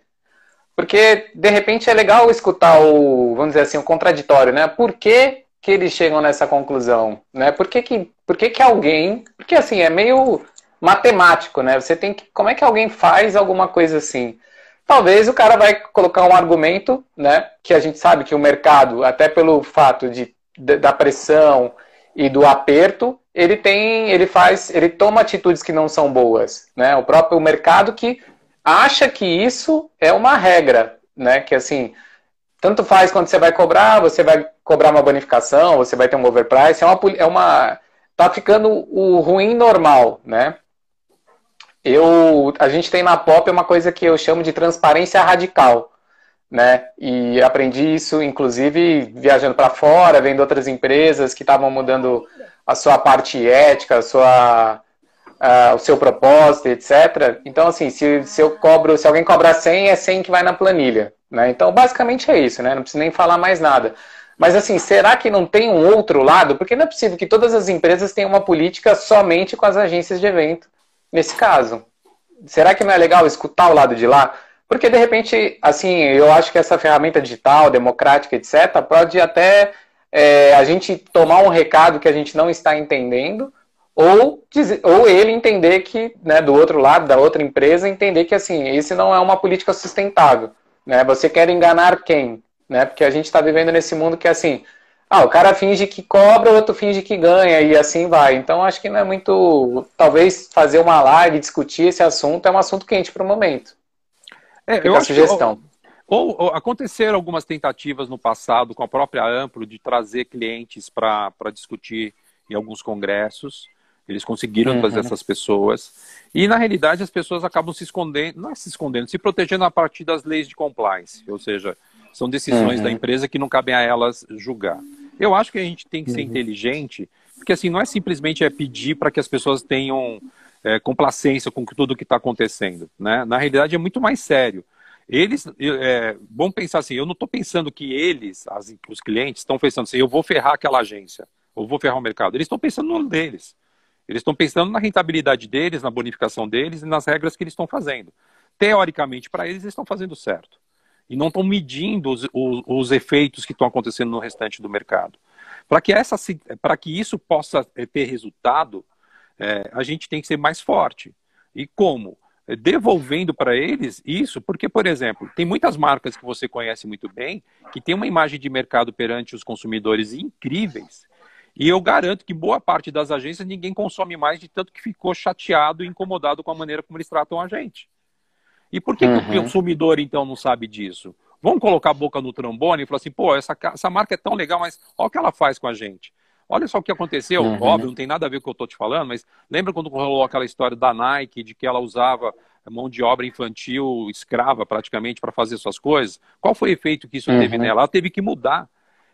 Porque, de repente, é legal escutar o, vamos dizer assim, o contraditório, né? Por que, que eles chegam nessa conclusão? Né? Por, que, que, por que, que alguém. Porque, assim, é meio matemático, né? Você tem que. Como é que alguém faz alguma coisa assim? Talvez o cara vai colocar um argumento, né? Que a gente sabe que o mercado, até pelo fato de, da pressão e do aperto, ele tem, ele faz, ele toma atitudes que não são boas, né? O próprio mercado que acha que isso é uma regra, né? Que assim, tanto faz quando você vai cobrar, você vai cobrar uma bonificação, você vai ter um overprice, é uma, é uma tá ficando o ruim normal, né? Eu, a gente tem na Pop uma coisa que eu chamo de transparência radical, né? E aprendi isso, inclusive, viajando para fora, vendo outras empresas que estavam mudando a sua parte ética, a sua, o seu propósito, etc. Então, assim, se, se eu cobro, se alguém cobrar 100, é 100 que vai na planilha. Né? Então, basicamente é isso, né? Não preciso nem falar mais nada. Mas, assim, será que não tem um outro lado? Porque não é possível que todas as empresas tenham uma política somente com as agências de evento, nesse caso. Será que não é legal escutar o lado de lá? Porque, de repente, assim, eu acho que essa ferramenta digital, democrática, etc., pode até é, a gente tomar um recado que a gente não está entendendo, ou, dizer, ou ele entender que, né, do outro lado, da outra empresa, entender que assim, esse não é uma política sustentável. Né? Você quer enganar quem? Né? Porque a gente está vivendo nesse mundo que assim, ah, o cara finge que cobra, o outro finge que ganha, e assim vai. Então acho que não é muito. Talvez fazer uma live, discutir esse assunto é um assunto quente para o momento. É, Fica eu a sugestão. Ou, ou, aconteceram algumas tentativas no passado com a própria Amplo de trazer clientes para discutir em alguns congressos. Eles conseguiram uhum. trazer essas pessoas. E, na realidade, as pessoas acabam se escondendo, não é se escondendo, se protegendo a partir das leis de compliance. Ou seja, são decisões uhum. da empresa que não cabem a elas julgar. Eu acho que a gente tem que ser uhum. inteligente, porque assim, não é simplesmente é pedir para que as pessoas tenham é, complacência com tudo o que está acontecendo. Né? Na realidade, é muito mais sério. Eles, é, vamos pensar assim, eu não estou pensando que eles, as, os clientes, estão pensando assim, eu vou ferrar aquela agência, ou vou ferrar o mercado. Eles estão pensando no deles. Eles estão pensando na rentabilidade deles, na bonificação deles e nas regras que eles estão fazendo. Teoricamente, para eles, eles estão fazendo certo. E não estão medindo os, os, os efeitos que estão acontecendo no restante do mercado. Para que, essa, que isso possa é, ter resultado, é, a gente tem que ser mais forte. E como? Devolvendo para eles isso, porque, por exemplo, tem muitas marcas que você conhece muito bem, que tem uma imagem de mercado perante os consumidores incríveis, e eu garanto que boa parte das agências ninguém consome mais de tanto que ficou chateado e incomodado com a maneira como eles tratam a gente. E por que, uhum. que o uhum. consumidor, então, não sabe disso? Vamos colocar a boca no trombone e falar assim, pô, essa, essa marca é tão legal, mas olha o que ela faz com a gente. Olha só o que aconteceu, uhum. óbvio, não tem nada a ver com o que eu estou te falando, mas lembra quando rolou aquela história da Nike, de que ela usava mão de obra infantil escrava praticamente para fazer suas coisas? Qual foi o efeito que isso uhum. teve nela? Ela teve que mudar.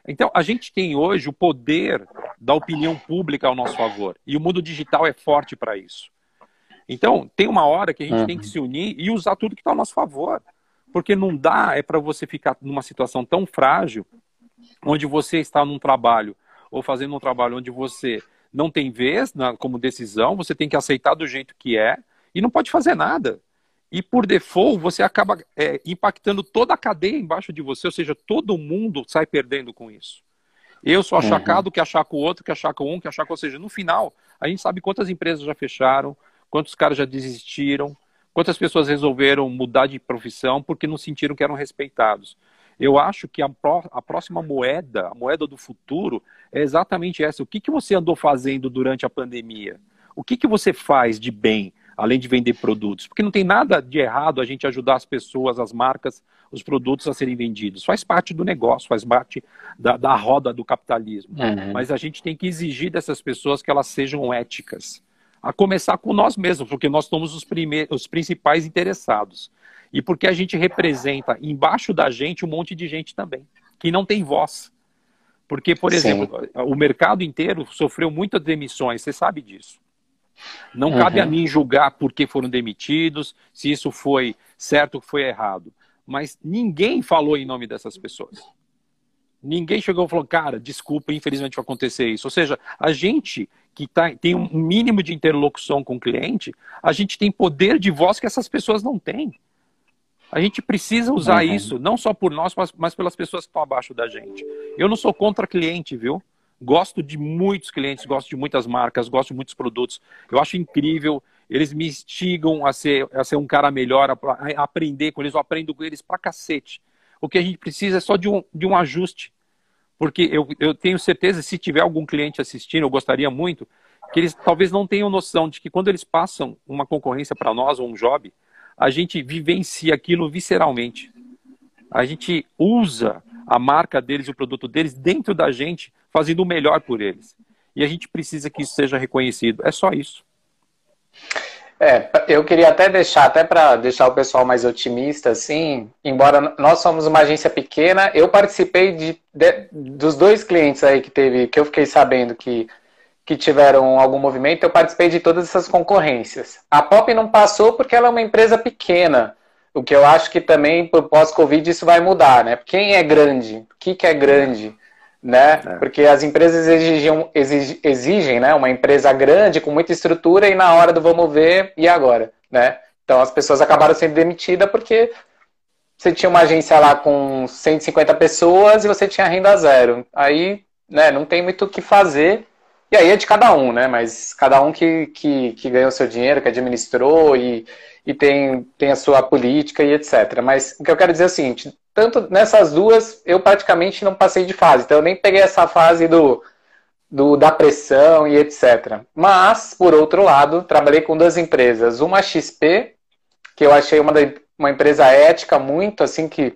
Então, a gente tem hoje o poder da opinião pública ao nosso favor. E o mundo digital é forte para isso. Então, tem uma hora que a gente uhum. tem que se unir e usar tudo que está ao nosso favor. Porque não dá é para você ficar numa situação tão frágil, onde você está num trabalho, ou fazendo um trabalho onde você não tem vez na, como decisão, você tem que aceitar do jeito que é, e não pode fazer nada. E por default, você acaba é, impactando toda a cadeia embaixo de você, ou seja, todo mundo sai perdendo com isso. Eu sou achacado, uhum. que achaca o outro, que achaca um, que achaca, ou seja, no final, a gente sabe quantas empresas já fecharam, quantos caras já desistiram, quantas pessoas resolveram mudar de profissão porque não sentiram que eram respeitados. Eu acho que a, pró a próxima moeda, a moeda do futuro, é exatamente essa. O que, que você andou fazendo durante a pandemia? O que, que você faz de bem? além de vender produtos. Porque não tem nada de errado a gente ajudar as pessoas, as marcas, os produtos a serem vendidos. Faz parte do negócio, faz parte da, da roda do capitalismo. Uhum. Mas a gente tem que exigir dessas pessoas que elas sejam éticas. A começar com nós mesmos, porque nós somos os, os principais interessados. E porque a gente representa embaixo da gente um monte de gente também, que não tem voz. Porque, por exemplo, Sim. o mercado inteiro sofreu muitas demissões, você sabe disso. Não uhum. cabe a mim julgar por que foram demitidos, se isso foi certo ou foi errado. Mas ninguém falou em nome dessas pessoas. Ninguém chegou e falou, cara, desculpa, infelizmente vai acontecer isso. Ou seja, a gente que tá, tem um mínimo de interlocução com o cliente, a gente tem poder de voz que essas pessoas não têm. A gente precisa usar uhum. isso, não só por nós, mas, mas pelas pessoas que estão abaixo da gente. Eu não sou contra cliente, viu? Gosto de muitos clientes, gosto de muitas marcas, gosto de muitos produtos. Eu acho incrível. Eles me instigam a ser, a ser um cara melhor, a, a aprender com eles. Eu aprendo com eles pra cacete. O que a gente precisa é só de um, de um ajuste. Porque eu, eu tenho certeza, se tiver algum cliente assistindo, eu gostaria muito, que eles talvez não tenham noção de que quando eles passam uma concorrência para nós ou um job, a gente vivencia aquilo visceralmente. A gente usa a marca deles, o produto deles dentro da gente fazendo o melhor por eles. E a gente precisa que isso seja reconhecido. É só isso. É, eu queria até deixar, até para deixar o pessoal mais otimista, assim, embora nós somos uma agência pequena, eu participei de, de, dos dois clientes aí que teve, que eu fiquei sabendo que, que tiveram algum movimento, eu participei de todas essas concorrências. A Pop não passou porque ela é uma empresa pequena, o que eu acho que também, pós-Covid, isso vai mudar, né? Quem é grande? O que, que é grande? né? É. Porque as empresas exigem, exigem, exigem, né, uma empresa grande com muita estrutura e na hora do vamos ver e agora, né? Então as pessoas acabaram sendo demitidas porque você tinha uma agência lá com 150 pessoas e você tinha renda zero. Aí, né, não tem muito o que fazer. E aí é de cada um, né? Mas cada um que, que, que ganhou seu dinheiro, que administrou e, e tem, tem a sua política e etc. Mas o que eu quero dizer é o seguinte: tanto nessas duas, eu praticamente não passei de fase. Então eu nem peguei essa fase do, do da pressão e etc. Mas, por outro lado, trabalhei com duas empresas. Uma XP, que eu achei uma, uma empresa ética muito, assim, que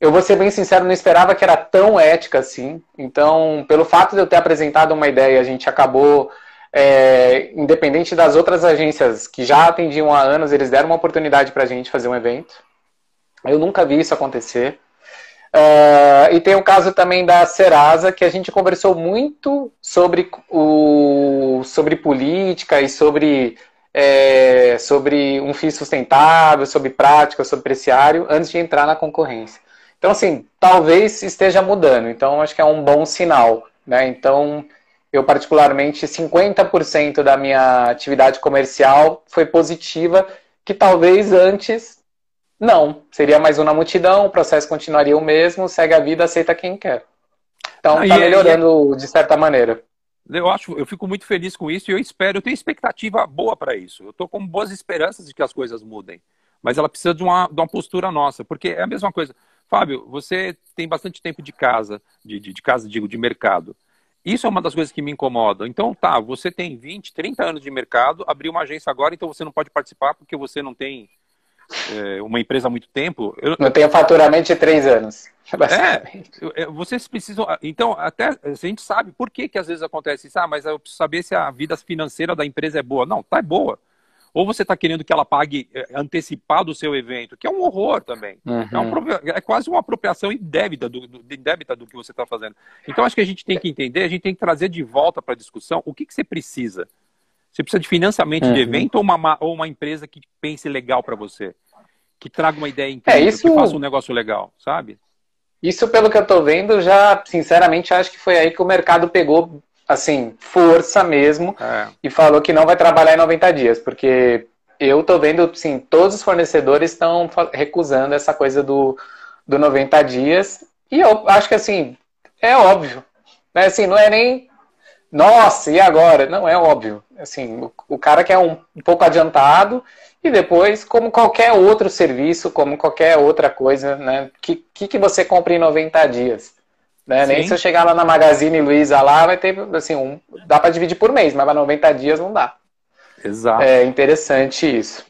eu vou ser bem sincero, não esperava que era tão ética assim. Então, pelo fato de eu ter apresentado uma ideia, a gente acabou, é, independente das outras agências que já atendiam há anos, eles deram uma oportunidade para a gente fazer um evento. Eu nunca vi isso acontecer. Uh, e tem o caso também da Serasa, que a gente conversou muito sobre, o, sobre política e sobre, é, sobre um FII sustentável, sobre prática, sobre preciário, antes de entrar na concorrência. Então, assim, talvez esteja mudando. Então, acho que é um bom sinal. Né? Então, eu particularmente, 50% da minha atividade comercial foi positiva, que talvez antes não, seria mais uma multidão, o processo continuaria o mesmo, segue a vida, aceita quem quer. Então está melhorando é... de certa maneira. Eu acho, eu fico muito feliz com isso e eu espero, eu tenho expectativa boa para isso. Eu estou com boas esperanças de que as coisas mudem. Mas ela precisa de uma, de uma postura nossa, porque é a mesma coisa. Fábio, você tem bastante tempo de casa, de, de, de casa, digo, de mercado. Isso é uma das coisas que me incomoda. Então, tá, você tem 20, 30 anos de mercado, abriu uma agência agora, então você não pode participar porque você não tem é, uma empresa há muito tempo. Eu não tenho faturamento de três anos. É, é, vocês precisam. Então, até a gente sabe por que, que às vezes acontece isso. Ah, mas eu preciso saber se a vida financeira da empresa é boa. Não, tá boa. Ou você está querendo que ela pague eh, antecipado o seu evento, que é um horror também. Uhum. É, um, é, quase uma apropriação indébita do, do, indébita do que você está fazendo. Então, acho que a gente tem que entender, a gente tem que trazer de volta para a discussão o que, que você precisa. Você precisa de financiamento uhum. de evento ou uma, ou uma empresa que pense legal para você? Que traga uma ideia é, incrível, é, isso... que faça um negócio legal, sabe? Isso, pelo que eu estou vendo, já, sinceramente, acho que foi aí que o mercado pegou assim, força mesmo, é. e falou que não vai trabalhar em 90 dias, porque eu tô vendo, assim, todos os fornecedores estão recusando essa coisa do, do 90 dias, e eu acho que, assim, é óbvio, né, assim, não é nem, nossa, e agora? Não, é óbvio, assim, o, o cara quer um, um pouco adiantado, e depois, como qualquer outro serviço, como qualquer outra coisa, né, que, que, que você compra em 90 dias? Né? Nem se eu chegar lá na Magazine Luiza lá, vai ter, assim, um, dá para dividir por mês, mas para 90 dias não dá. Exato. É interessante isso.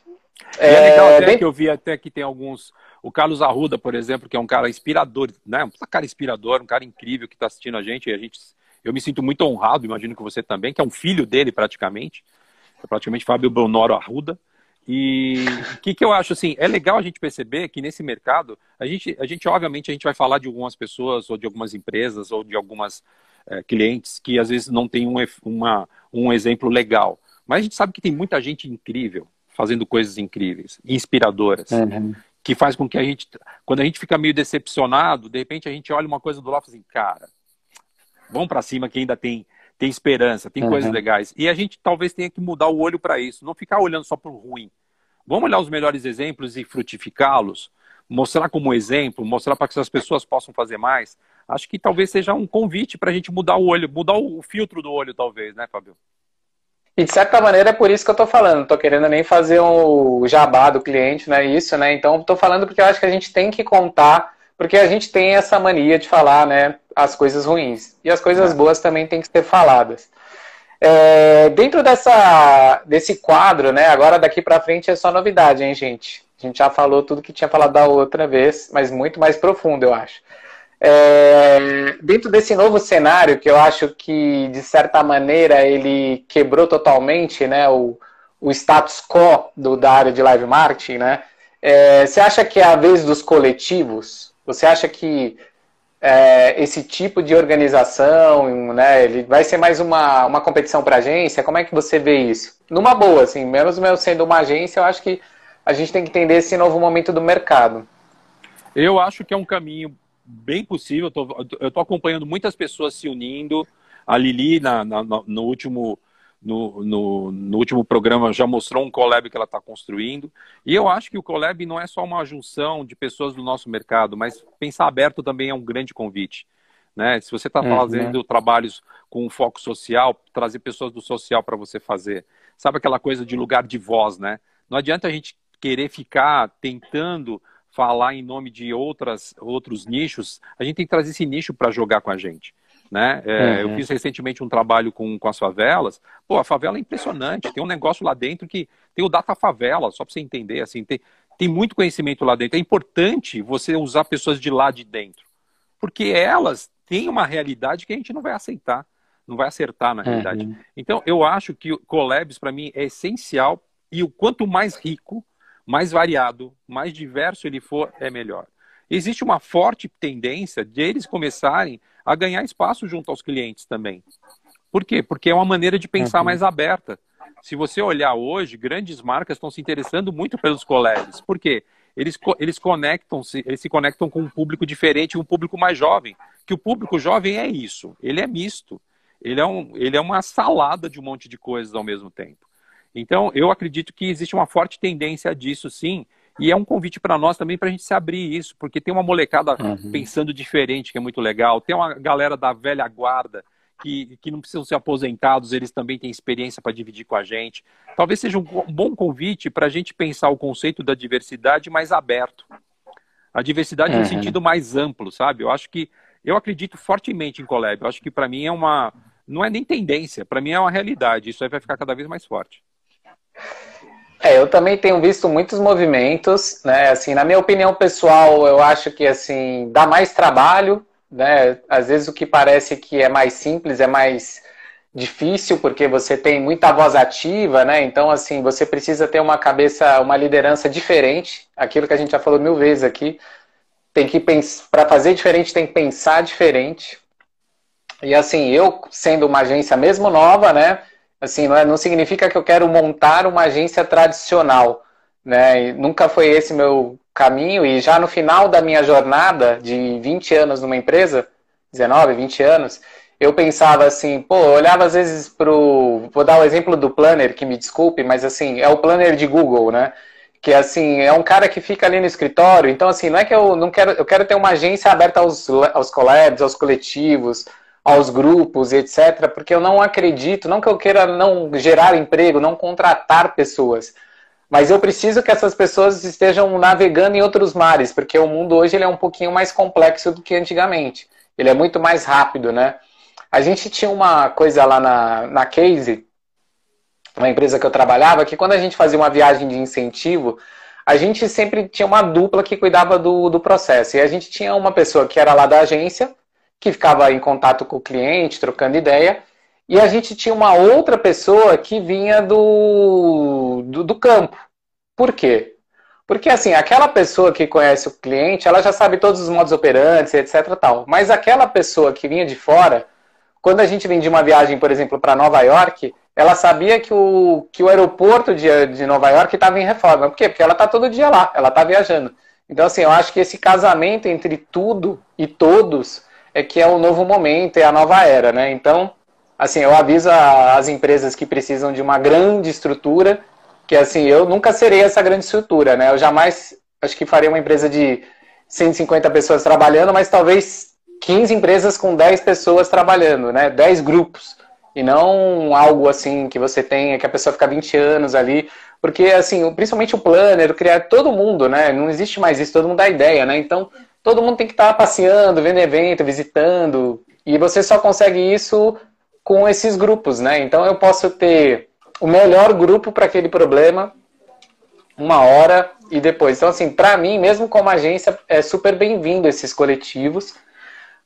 É, é legal até bem... que eu vi até que tem alguns. O Carlos Arruda, por exemplo, que é um cara inspirador, né? Um cara inspirador, um cara incrível que está assistindo a gente. E a gente. Eu me sinto muito honrado, imagino que você também, que é um filho dele praticamente. É praticamente Fábio Bonoro Arruda. E o que, que eu acho assim, é legal a gente perceber que nesse mercado, a gente, a gente obviamente a gente vai falar de algumas pessoas ou de algumas empresas ou de algumas é, clientes que às vezes não tem um, uma, um exemplo legal. Mas a gente sabe que tem muita gente incrível fazendo coisas incríveis, inspiradoras, uhum. que faz com que a gente, quando a gente fica meio decepcionado, de repente a gente olha uma coisa do lado e fala assim, cara, vamos para cima que ainda tem tem esperança, tem uhum. coisas legais. E a gente talvez tenha que mudar o olho para isso, não ficar olhando só para o ruim. Vamos olhar os melhores exemplos e frutificá-los, mostrar como exemplo, mostrar para que essas pessoas possam fazer mais. Acho que talvez seja um convite para a gente mudar o olho, mudar o filtro do olho, talvez, né, Fabio? E de certa maneira é por isso que eu estou falando. Não estou querendo nem fazer o um jabá do cliente, não é isso, né? Então estou falando porque eu acho que a gente tem que contar, porque a gente tem essa mania de falar, né? As coisas ruins. E as coisas é. boas também têm que ser faladas. É, dentro dessa, desse quadro, né? Agora daqui para frente é só novidade, hein, gente? A gente já falou tudo que tinha falado da outra vez, mas muito mais profundo, eu acho. É, dentro desse novo cenário, que eu acho que, de certa maneira, ele quebrou totalmente né, o, o status quo do, da área de live marketing, né? É, você acha que é a vez dos coletivos? Você acha que é, esse tipo de organização, né? Ele vai ser mais uma, uma competição para agência? Como é que você vê isso? Numa boa, assim, menos meu sendo uma agência, eu acho que a gente tem que entender esse novo momento do mercado. Eu acho que é um caminho bem possível. Eu estou acompanhando muitas pessoas se unindo. A Lili, na, na, no último no, no, no, último programa já mostrou um collab que ela está construindo. E eu acho que o collab não é só uma junção de pessoas do nosso mercado, mas pensar aberto também é um grande convite. Né? Se você está uhum. fazendo trabalhos com um foco social, trazer pessoas do social para você fazer. Sabe aquela coisa de lugar de voz, né? Não adianta a gente querer ficar tentando falar em nome de outras, outros nichos, a gente tem que trazer esse nicho para jogar com a gente. Né? É, uhum. Eu fiz recentemente um trabalho com, com as favelas. Pô, a favela é impressionante. Tem um negócio lá dentro que tem o Data Favela, só para você entender. Assim, tem, tem muito conhecimento lá dentro. É importante você usar pessoas de lá de dentro, porque elas têm uma realidade que a gente não vai aceitar, não vai acertar na realidade. Uhum. Então, eu acho que o Collabs, para mim, é essencial e o quanto mais rico, mais variado, mais diverso ele for, é melhor. Existe uma forte tendência de eles começarem a ganhar espaço junto aos clientes também. Por quê? Porque é uma maneira de pensar uhum. mais aberta. Se você olhar hoje, grandes marcas estão se interessando muito pelos collabs. Por quê? Eles, eles conectam-se, eles se conectam com um público diferente, um público mais jovem. Que o público jovem é isso, ele é misto. Ele é, um, ele é uma salada de um monte de coisas ao mesmo tempo. Então, eu acredito que existe uma forte tendência disso, sim, e é um convite para nós também para a gente se abrir isso, porque tem uma molecada uhum. pensando diferente, que é muito legal. Tem uma galera da velha guarda que, que não precisam ser aposentados, eles também têm experiência para dividir com a gente. Talvez seja um bom convite para a gente pensar o conceito da diversidade mais aberto. A diversidade uhum. no sentido mais amplo, sabe? Eu acho que eu acredito fortemente em collab. Eu acho que para mim é uma não é nem tendência, para mim é uma realidade. Isso aí vai ficar cada vez mais forte. É, eu também tenho visto muitos movimentos, né? Assim, na minha opinião pessoal, eu acho que assim dá mais trabalho, né? Às vezes o que parece que é mais simples é mais difícil porque você tem muita voz ativa, né? Então, assim, você precisa ter uma cabeça, uma liderança diferente. Aquilo que a gente já falou mil vezes aqui. Tem que pensar, para fazer diferente, tem que pensar diferente. E assim, eu sendo uma agência mesmo nova, né? Assim, não, é, não significa que eu quero montar uma agência tradicional, né? E nunca foi esse meu caminho e já no final da minha jornada de 20 anos numa empresa, 19, 20 anos, eu pensava assim, pô, eu olhava às vezes pro. Vou dar o exemplo do planner, que me desculpe, mas assim, é o planner de Google, né? Que assim, é um cara que fica ali no escritório, então assim, não é que eu não quero. Eu quero ter uma agência aberta aos, aos collabs, aos coletivos, aos grupos, etc., porque eu não acredito, não que eu queira não gerar emprego, não contratar pessoas. Mas eu preciso que essas pessoas estejam navegando em outros mares, porque o mundo hoje ele é um pouquinho mais complexo do que antigamente. Ele é muito mais rápido, né? A gente tinha uma coisa lá na, na Case, uma empresa que eu trabalhava, que quando a gente fazia uma viagem de incentivo, a gente sempre tinha uma dupla que cuidava do, do processo. E a gente tinha uma pessoa que era lá da agência, que ficava em contato com o cliente, trocando ideia, e a gente tinha uma outra pessoa que vinha do, do, do campo. Por quê? Porque assim, aquela pessoa que conhece o cliente, ela já sabe todos os modos operantes, etc. Tal. Mas aquela pessoa que vinha de fora, quando a gente vendia uma viagem, por exemplo, para Nova York, ela sabia que o, que o aeroporto de, de Nova York estava em reforma. Por quê? Porque ela está todo dia lá, ela está viajando. Então, assim, eu acho que esse casamento entre tudo e todos é que é o novo momento, é a nova era, né? Então, assim, eu aviso as empresas que precisam de uma grande estrutura, que assim, eu nunca serei essa grande estrutura, né? Eu jamais, acho que faria uma empresa de 150 pessoas trabalhando, mas talvez 15 empresas com 10 pessoas trabalhando, né? 10 grupos. E não algo assim que você tenha, que a pessoa fica 20 anos ali. Porque, assim, principalmente o planner, criar todo mundo, né? Não existe mais isso, todo mundo dá ideia, né? Então, todo mundo tem que estar passeando, vendo evento, visitando. E você só consegue isso com esses grupos, né? Então, eu posso ter o melhor grupo para aquele problema, uma hora e depois. Então, assim, para mim, mesmo como agência, é super bem-vindo esses coletivos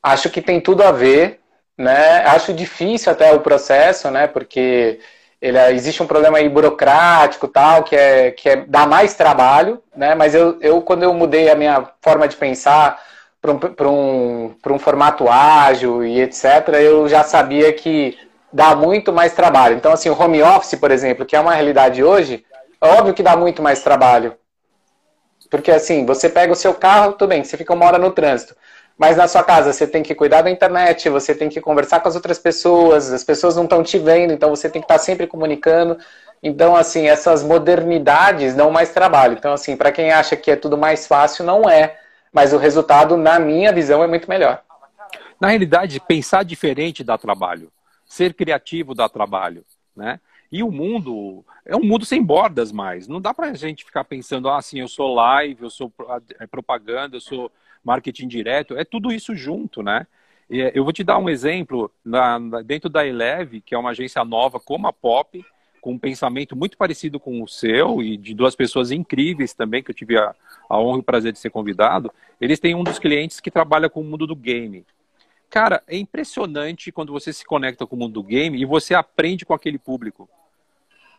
Acho que tem tudo a ver, né? Acho difícil até o processo, né? Porque ele, existe um problema aí burocrático tal, que é, que é dá mais trabalho, né? Mas eu, eu quando eu mudei a minha forma de pensar para um, um, um formato ágil e etc., eu já sabia que dá muito mais trabalho. Então, assim, o home office, por exemplo, que é uma realidade hoje, é óbvio que dá muito mais trabalho. Porque, assim, você pega o seu carro, tudo bem, você fica uma hora no trânsito. Mas na sua casa você tem que cuidar da internet, você tem que conversar com as outras pessoas, as pessoas não estão te vendo, então você tem que estar sempre comunicando. Então, assim, essas modernidades dão mais trabalho. Então, assim, para quem acha que é tudo mais fácil, não é. Mas o resultado, na minha visão, é muito melhor. Na realidade, pensar diferente dá trabalho. Ser criativo dá trabalho, né? E o mundo é um mundo sem bordas mais. Não dá para a gente ficar pensando, ah, assim, eu sou live, eu sou é, propaganda, eu sou marketing direto, é tudo isso junto, né? E eu vou te dar um exemplo na, dentro da Eleve, que é uma agência nova como a Pop, com um pensamento muito parecido com o seu e de duas pessoas incríveis também, que eu tive a, a honra e o prazer de ser convidado. Eles têm um dos clientes que trabalha com o mundo do game. Cara, é impressionante quando você se conecta com o mundo do game e você aprende com aquele público.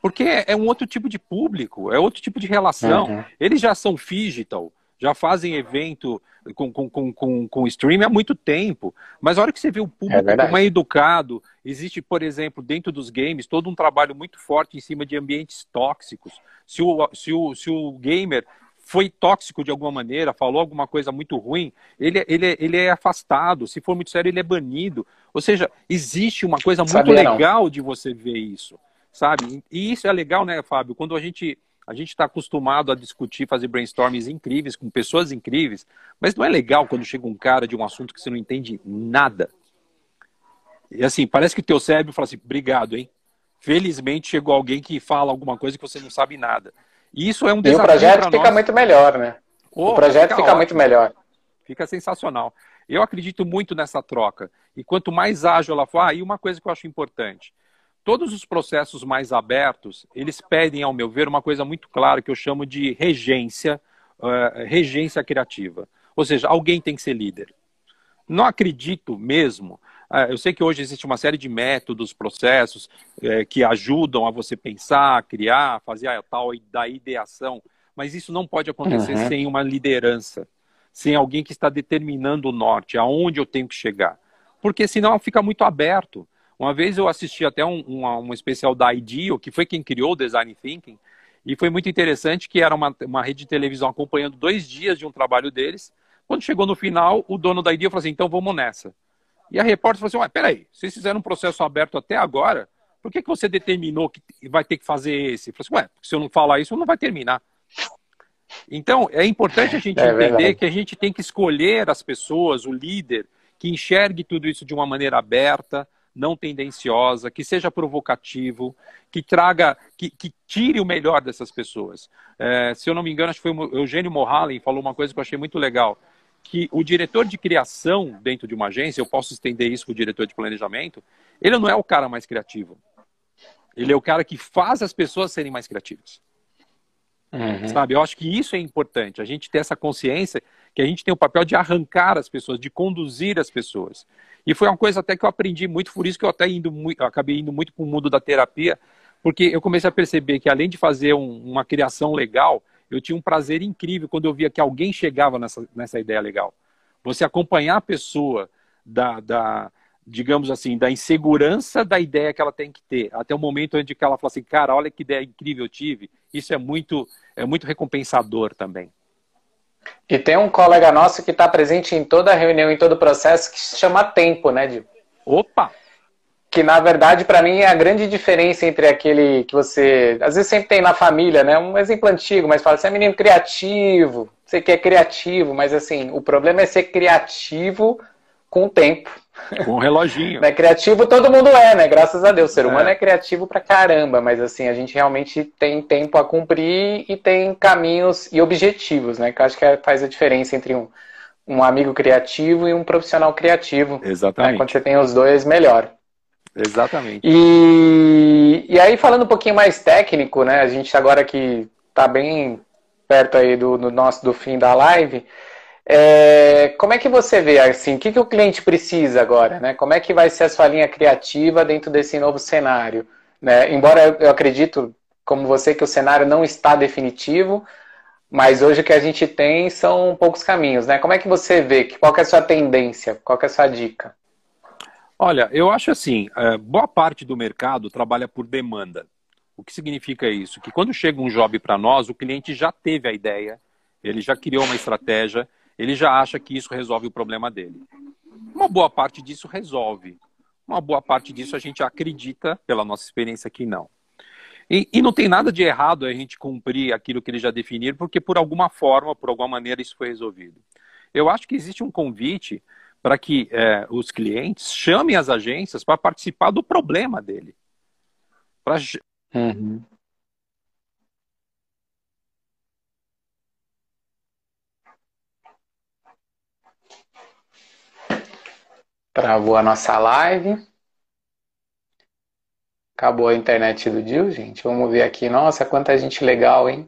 Porque é um outro tipo de público, é outro tipo de relação. Uhum. Eles já são digital, já fazem evento com, com, com, com, com streaming há muito tempo. Mas a hora que você vê o público é como é educado, existe, por exemplo, dentro dos games, todo um trabalho muito forte em cima de ambientes tóxicos. Se o, se o, se o gamer foi tóxico de alguma maneira, falou alguma coisa muito ruim, ele, ele, ele é afastado. Se for muito sério, ele é banido. Ou seja, existe uma coisa muito Sabia legal não. de você ver isso, sabe? E isso é legal, né, Fábio? Quando a gente a gente está acostumado a discutir, fazer brainstormings incríveis com pessoas incríveis, mas não é legal quando chega um cara de um assunto que você não entende nada. E assim, parece que o teu cérebro fala assim, obrigado, hein? Felizmente chegou alguém que fala alguma coisa que você não sabe nada. E isso é um desafio. E o projeto fica nós. muito melhor, né? Oh, o projeto fica, fica muito melhor. Fica sensacional. Eu acredito muito nessa troca. E quanto mais ágil ela for, ah, e uma coisa que eu acho importante, todos os processos mais abertos, eles pedem, ao meu ver, uma coisa muito clara que eu chamo de regência, uh, regência criativa. Ou seja, alguém tem que ser líder. Não acredito mesmo ah, eu sei que hoje existe uma série de métodos, processos é, que ajudam a você pensar, criar, fazer a tal da ideação, mas isso não pode acontecer uhum. sem uma liderança, sem alguém que está determinando o norte, aonde eu tenho que chegar. Porque senão fica muito aberto. Uma vez eu assisti até um, um, um especial da IDEO, que foi quem criou o Design Thinking, e foi muito interessante que era uma, uma rede de televisão acompanhando dois dias de um trabalho deles. Quando chegou no final, o dono da IDEO falou assim, então vamos nessa. E a repórter falou assim, ué, peraí, vocês fizeram um processo aberto até agora, por que, que você determinou que vai ter que fazer esse? Eu falei assim, ué, se eu não falar isso, não vai terminar. Então, é importante a gente é entender verdade. que a gente tem que escolher as pessoas, o líder, que enxergue tudo isso de uma maneira aberta, não tendenciosa, que seja provocativo, que traga, que, que tire o melhor dessas pessoas. É, se eu não me engano, acho que foi o Eugênio Mohallen falou uma coisa que eu achei muito legal, que o diretor de criação dentro de uma agência, eu posso estender isso para o diretor de planejamento, ele não é o cara mais criativo. Ele é o cara que faz as pessoas serem mais criativas. Uhum. Sabe? Eu acho que isso é importante, a gente ter essa consciência que a gente tem o papel de arrancar as pessoas, de conduzir as pessoas. E foi uma coisa até que eu aprendi muito, por isso que eu até indo muito, acabei indo muito para o mundo da terapia, porque eu comecei a perceber que além de fazer um, uma criação legal, eu tinha um prazer incrível quando eu via que alguém chegava nessa, nessa ideia legal. Você acompanhar a pessoa da, da, digamos assim, da insegurança da ideia que ela tem que ter, até o momento onde ela fala assim, cara, olha que ideia incrível eu tive, isso é muito, é muito recompensador também. E tem um colega nosso que está presente em toda a reunião, em todo o processo, que se chama Tempo, né, Dio? Opa! Que na verdade, para mim, é a grande diferença entre aquele que você. Às vezes sempre tem na família, né? Um exemplo antigo, mas fala, você é menino criativo, você quer criativo, mas assim, o problema é ser criativo com o tempo. Com um reloginho. né? Criativo todo mundo é, né? Graças a Deus. O ser humano é. é criativo pra caramba, mas assim, a gente realmente tem tempo a cumprir e tem caminhos e objetivos, né? Que eu acho que é, faz a diferença entre um, um amigo criativo e um profissional criativo. Exatamente. Né? Quando você tem os dois, melhor. Exatamente. E, e aí, falando um pouquinho mais técnico, né? A gente agora que tá bem perto aí do, do nosso do fim da live. É, como é que você vê, assim, o que, que o cliente precisa agora, né? Como é que vai ser a sua linha criativa dentro desse novo cenário? Né? Embora eu, acredito, como você, que o cenário não está definitivo, mas hoje o que a gente tem são poucos caminhos, né? Como é que você vê? Qual é a sua tendência? Qual é a sua dica? Olha, eu acho assim, é, boa parte do mercado trabalha por demanda. O que significa isso? Que quando chega um job para nós, o cliente já teve a ideia, ele já criou uma estratégia, ele já acha que isso resolve o problema dele. Uma boa parte disso resolve. Uma boa parte disso a gente acredita, pela nossa experiência, que não. E, e, não tem nada de errado a gente cumprir aquilo que eles já definiram, porque por alguma forma, por alguma maneira, isso foi resolvido. Eu acho que existe um convite para que é, os clientes chamem as agências para participar do problema dele. Pra... Uhum. Travou a nossa live. Acabou a internet do Dil, gente. Vamos ver aqui. Nossa, quanta gente legal, hein?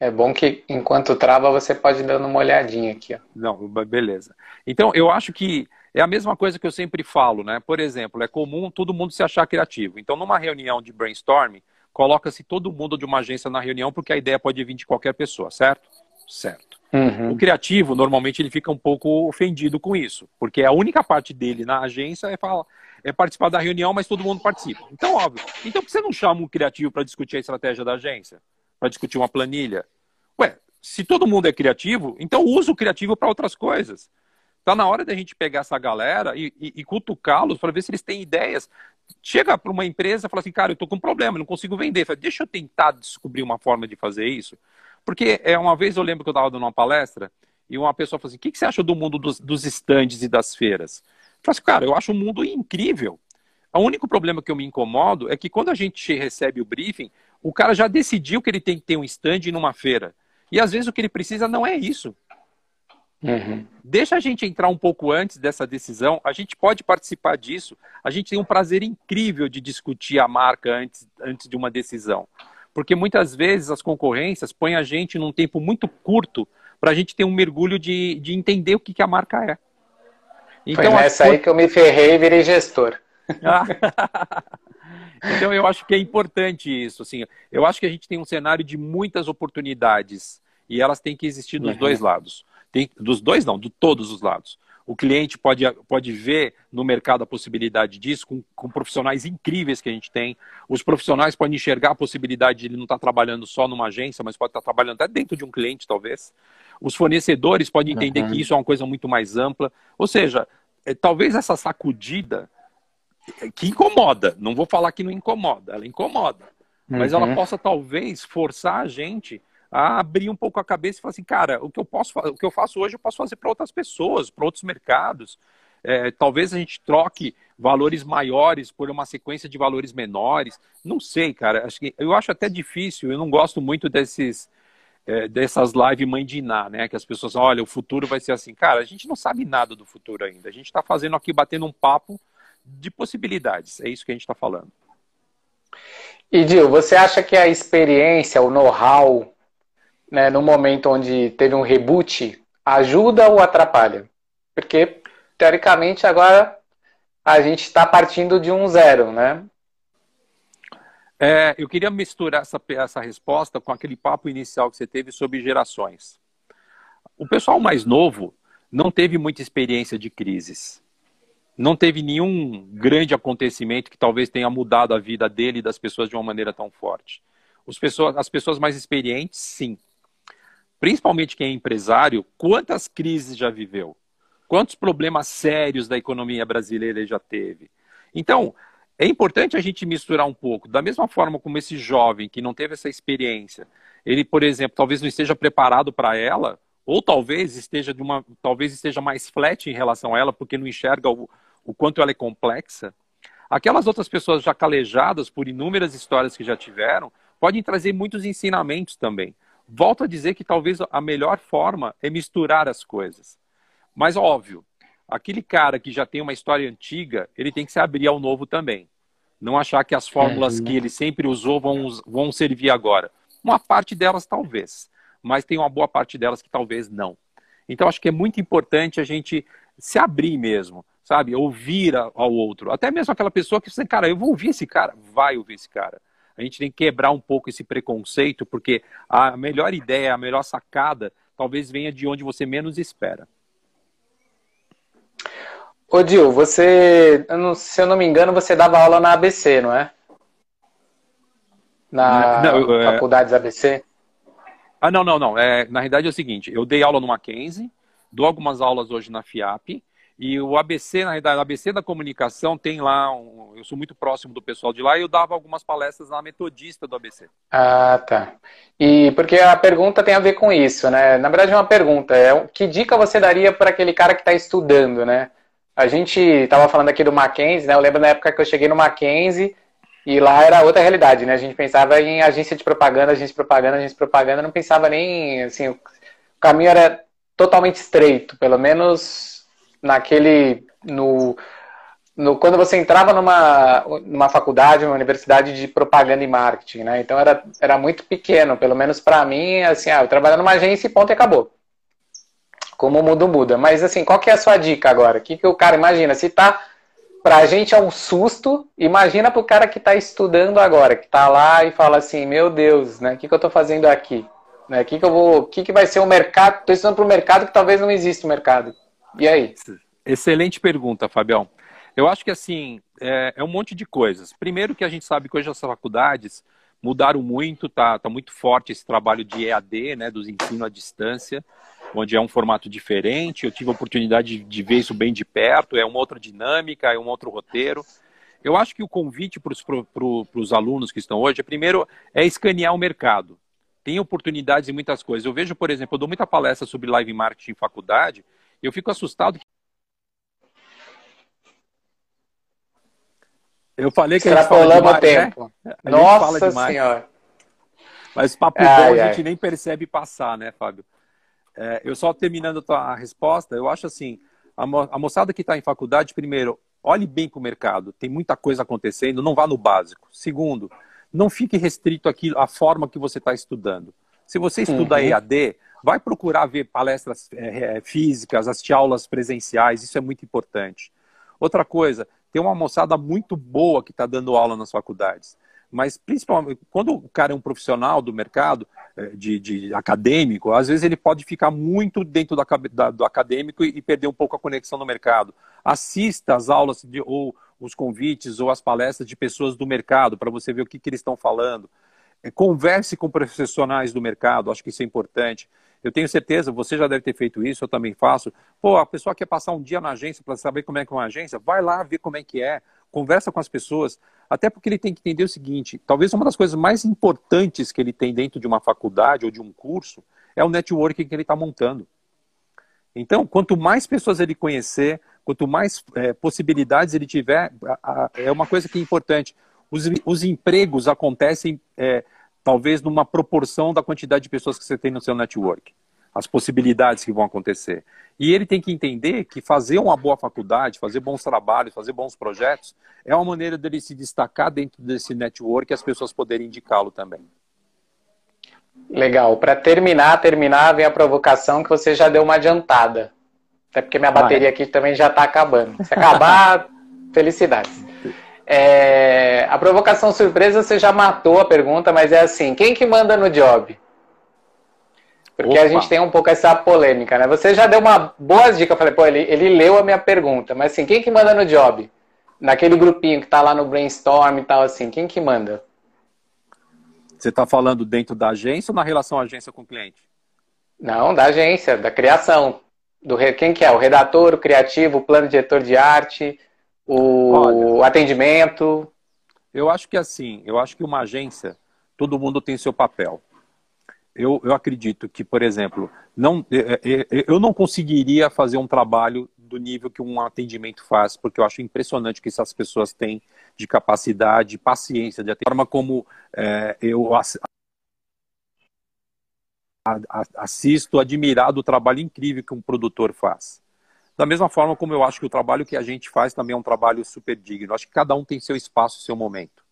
É bom que enquanto trava você pode ir dando uma olhadinha aqui. Ó. Não, beleza. Então, eu acho que é a mesma coisa que eu sempre falo, né? Por exemplo, é comum todo mundo se achar criativo. Então, numa reunião de brainstorming, coloca-se todo mundo de uma agência na reunião, porque a ideia pode vir de qualquer pessoa, certo? Certo. Uhum. O criativo, normalmente, ele fica um pouco ofendido com isso, porque a única parte dele na agência é, falar, é participar da reunião, mas todo mundo participa. Então, óbvio. Então, por que você não chama um criativo para discutir a estratégia da agência? Para discutir uma planilha? Ué, se todo mundo é criativo, então usa o criativo para outras coisas. Está na hora da gente pegar essa galera e, e, e cutucá-los para ver se eles têm ideias. Chega para uma empresa e fala assim, cara, eu estou com um problema, não consigo vender. Fala, Deixa eu tentar descobrir uma forma de fazer isso. Porque é, uma vez eu lembro que eu estava dando uma palestra e uma pessoa falou assim: o que, que você acha do mundo dos, dos estandes e das feiras? Eu falei assim, cara, eu acho um mundo incrível. O único problema que eu me incomodo é que quando a gente recebe o briefing, o cara já decidiu que ele tem que ter um stand numa feira. E às vezes o que ele precisa não é isso. Uhum. Deixa a gente entrar um pouco antes dessa decisão. A gente pode participar disso. A gente tem um prazer incrível de discutir a marca antes, antes de uma decisão. Porque muitas vezes as concorrências põem a gente num tempo muito curto para a gente ter um mergulho de, de entender o que, que a marca é. Então, Foi nessa aí que eu me ferrei e virei gestor. então eu acho que é importante isso. Assim, eu acho que a gente tem um cenário de muitas oportunidades e elas têm que existir dos uhum. dois lados. Tem, dos dois não, de todos os lados. O cliente pode, pode ver no mercado a possibilidade disso, com, com profissionais incríveis que a gente tem. Os profissionais podem enxergar a possibilidade de ele não estar trabalhando só numa agência, mas pode estar trabalhando até dentro de um cliente, talvez. Os fornecedores podem entender uhum. que isso é uma coisa muito mais ampla. Ou seja, é, talvez essa sacudida é, que incomoda, não vou falar que não incomoda, ela incomoda, uhum. mas ela uhum. possa talvez forçar a gente a abrir um pouco a cabeça e falar assim, cara, o que eu posso, o que eu faço hoje eu posso fazer para outras pessoas, para outros mercados. É, talvez a gente troque valores maiores por uma sequência de valores menores. Não sei, cara. Acho que, eu acho até difícil. Eu não gosto muito desses é, dessas lives mãe de Iná, né? Que as pessoas, olha, o futuro vai ser assim. Cara, a gente não sabe nada do futuro ainda. A gente está fazendo aqui, batendo um papo de possibilidades. É isso que a gente está falando. E, Dil, você acha que a experiência, o know-how, né, no momento onde teve um reboot, ajuda ou atrapalha? Porque, teoricamente, agora a gente está partindo de um zero, né? É, eu queria misturar essa, essa resposta com aquele papo inicial que você teve sobre gerações. O pessoal mais novo não teve muita experiência de crises. Não teve nenhum grande acontecimento que talvez tenha mudado a vida dele e das pessoas de uma maneira tão forte. Pessoas, as pessoas mais experientes, sim. Principalmente quem é empresário, quantas crises já viveu? Quantos problemas sérios da economia brasileira ele já teve? Então, é importante a gente misturar um pouco. Da mesma forma como esse jovem que não teve essa experiência, ele, por exemplo, talvez não esteja preparado para ela, ou talvez esteja de uma, talvez esteja mais flat em relação a ela, porque não enxerga o, o quanto ela é complexa. Aquelas outras pessoas já calejadas por inúmeras histórias que já tiveram, podem trazer muitos ensinamentos também. Volto a dizer que talvez a melhor forma é misturar as coisas. Mas óbvio, aquele cara que já tem uma história antiga, ele tem que se abrir ao novo também. Não achar que as fórmulas é, que ele sempre usou vão, vão servir agora. Uma parte delas talvez, mas tem uma boa parte delas que talvez não. Então acho que é muito importante a gente se abrir mesmo, sabe? Ouvir ao outro. Até mesmo aquela pessoa que você, cara, eu vou ouvir esse cara, vai ouvir esse cara. A gente tem que quebrar um pouco esse preconceito, porque a melhor ideia, a melhor sacada, talvez venha de onde você menos espera. Ô Dil, você, se eu não me engano, você dava aula na ABC, não é? Na não, é... faculdades ABC? Ah, não, não, não. É, na realidade é o seguinte, eu dei aula no Mackenzie, dou algumas aulas hoje na FIAP, e o ABC, na realidade, o ABC da comunicação tem lá, um, eu sou muito próximo do pessoal de lá e eu dava algumas palestras na metodista do ABC. Ah, tá. E porque a pergunta tem a ver com isso, né? Na verdade é uma pergunta, é que dica você daria para aquele cara que está estudando, né? A gente estava falando aqui do Mackenzie, né? Eu lembro na época que eu cheguei no Mackenzie e lá era outra realidade, né? A gente pensava em agência de propaganda, agência de propaganda, agência de propaganda, não pensava nem, assim, o caminho era totalmente estreito, pelo menos naquele, no, no quando você entrava numa, numa faculdade, uma universidade de propaganda e marketing, né? Então era, era muito pequeno, pelo menos para mim, assim, ah, eu trabalho numa agência e ponto e acabou como o mundo muda. Mas assim, qual que é a sua dica agora? O que, que o cara imagina? Se tá pra gente é um susto, imagina pro cara que tá estudando agora, que tá lá e fala assim, meu Deus, né? O que, que eu tô fazendo aqui? Né? Que, que eu vou. Que, que vai ser o mercado? Tô estudando pro mercado que talvez não exista o mercado. E aí? Excelente pergunta, Fabião. Eu acho que assim, é, é um monte de coisas. Primeiro que a gente sabe que hoje as faculdades mudaram muito, tá, tá muito forte esse trabalho de EAD, né, dos ensino à distância onde é um formato diferente. Eu tive a oportunidade de ver isso bem de perto, é uma outra dinâmica, é um outro roteiro. Eu acho que o convite para os alunos que estão hoje, é, primeiro, é escanear o mercado. Tem oportunidades em muitas coisas. Eu vejo, por exemplo, eu dou muita palestra sobre live marketing em faculdade, eu fico assustado. Eu falei que a gente fala demais, tempo. Né? Nossa Senhora. Mas papo ai, bom ai. a gente nem percebe passar, né, Fábio? É, eu só terminando a tua resposta, eu acho assim, a, mo a moçada que está em faculdade, primeiro, olhe bem para o mercado, tem muita coisa acontecendo, não vá no básico. Segundo, não fique restrito aqui à forma que você está estudando. Se você estuda uhum. EAD, vai procurar ver palestras é, físicas, assistir aulas presenciais, isso é muito importante. Outra coisa, tem uma moçada muito boa que está dando aula nas faculdades. Mas, principalmente, quando o cara é um profissional do mercado, é, de, de acadêmico, às vezes ele pode ficar muito dentro da, da, do acadêmico e, perder um pouco a conexão no mercado. Assista às aulas de, ou os convites ou as palestras de pessoas do mercado para você ver o que, que eles estão falando. Converse com profissionais do mercado, acho que isso é importante. Eu tenho certeza, você já deve ter feito isso, eu também faço. Pô, a pessoa quer passar um dia na agência para saber como é que é uma agência, vai lá ver como é que é, conversa com as pessoas, até porque ele tem que entender o seguinte, talvez uma das coisas mais importantes que ele tem dentro de uma faculdade ou de um curso é o networking que ele está montando. Então, quanto mais pessoas ele conhecer, quanto mais é, possibilidades ele tiver, é uma coisa que é importante. Os, os empregos acontecem é, talvez numa proporção da quantidade de pessoas que você tem no seu network, as possibilidades que vão acontecer. E ele tem que entender que fazer uma boa faculdade, fazer bons trabalhos, fazer bons projetos, é uma maneira dele se destacar dentro desse network e as pessoas poderem indicá-lo também. Legal. Para terminar, terminar, vem a provocação que você já deu uma adiantada. Até porque minha bateria aqui também já está acabando. Se acabar, felicidades. É, a provocação surpresa você já matou a pergunta, mas é assim: quem que manda no job? Porque Opa. a gente tem um pouco essa polêmica, né? Você já deu uma boa dica, eu falei, pô, ele, ele leu a minha pergunta, mas assim, quem que manda no job? Naquele grupinho que tá lá no brainstorm e tal, assim, quem que manda? Você está falando dentro da agência ou na relação agência com o cliente? Não, da agência, da criação. Do, quem que é? O redator, o criativo, o plano diretor de arte, o Olha, atendimento? Eu acho que assim, eu acho que uma agência, todo mundo tem seu papel. Eu, eu acredito que, por exemplo, não, é, é, é, eu não conseguiria fazer um trabalho do nível que um atendimento faz, porque eu acho impressionante o que essas pessoas têm de capacidade, paciência, de atender. A forma como é, eu assisto, admirado o trabalho incrível que um produtor faz. Da mesma forma como eu acho que o trabalho que a gente faz também é um trabalho super digno. Acho que cada um tem seu espaço, seu momento.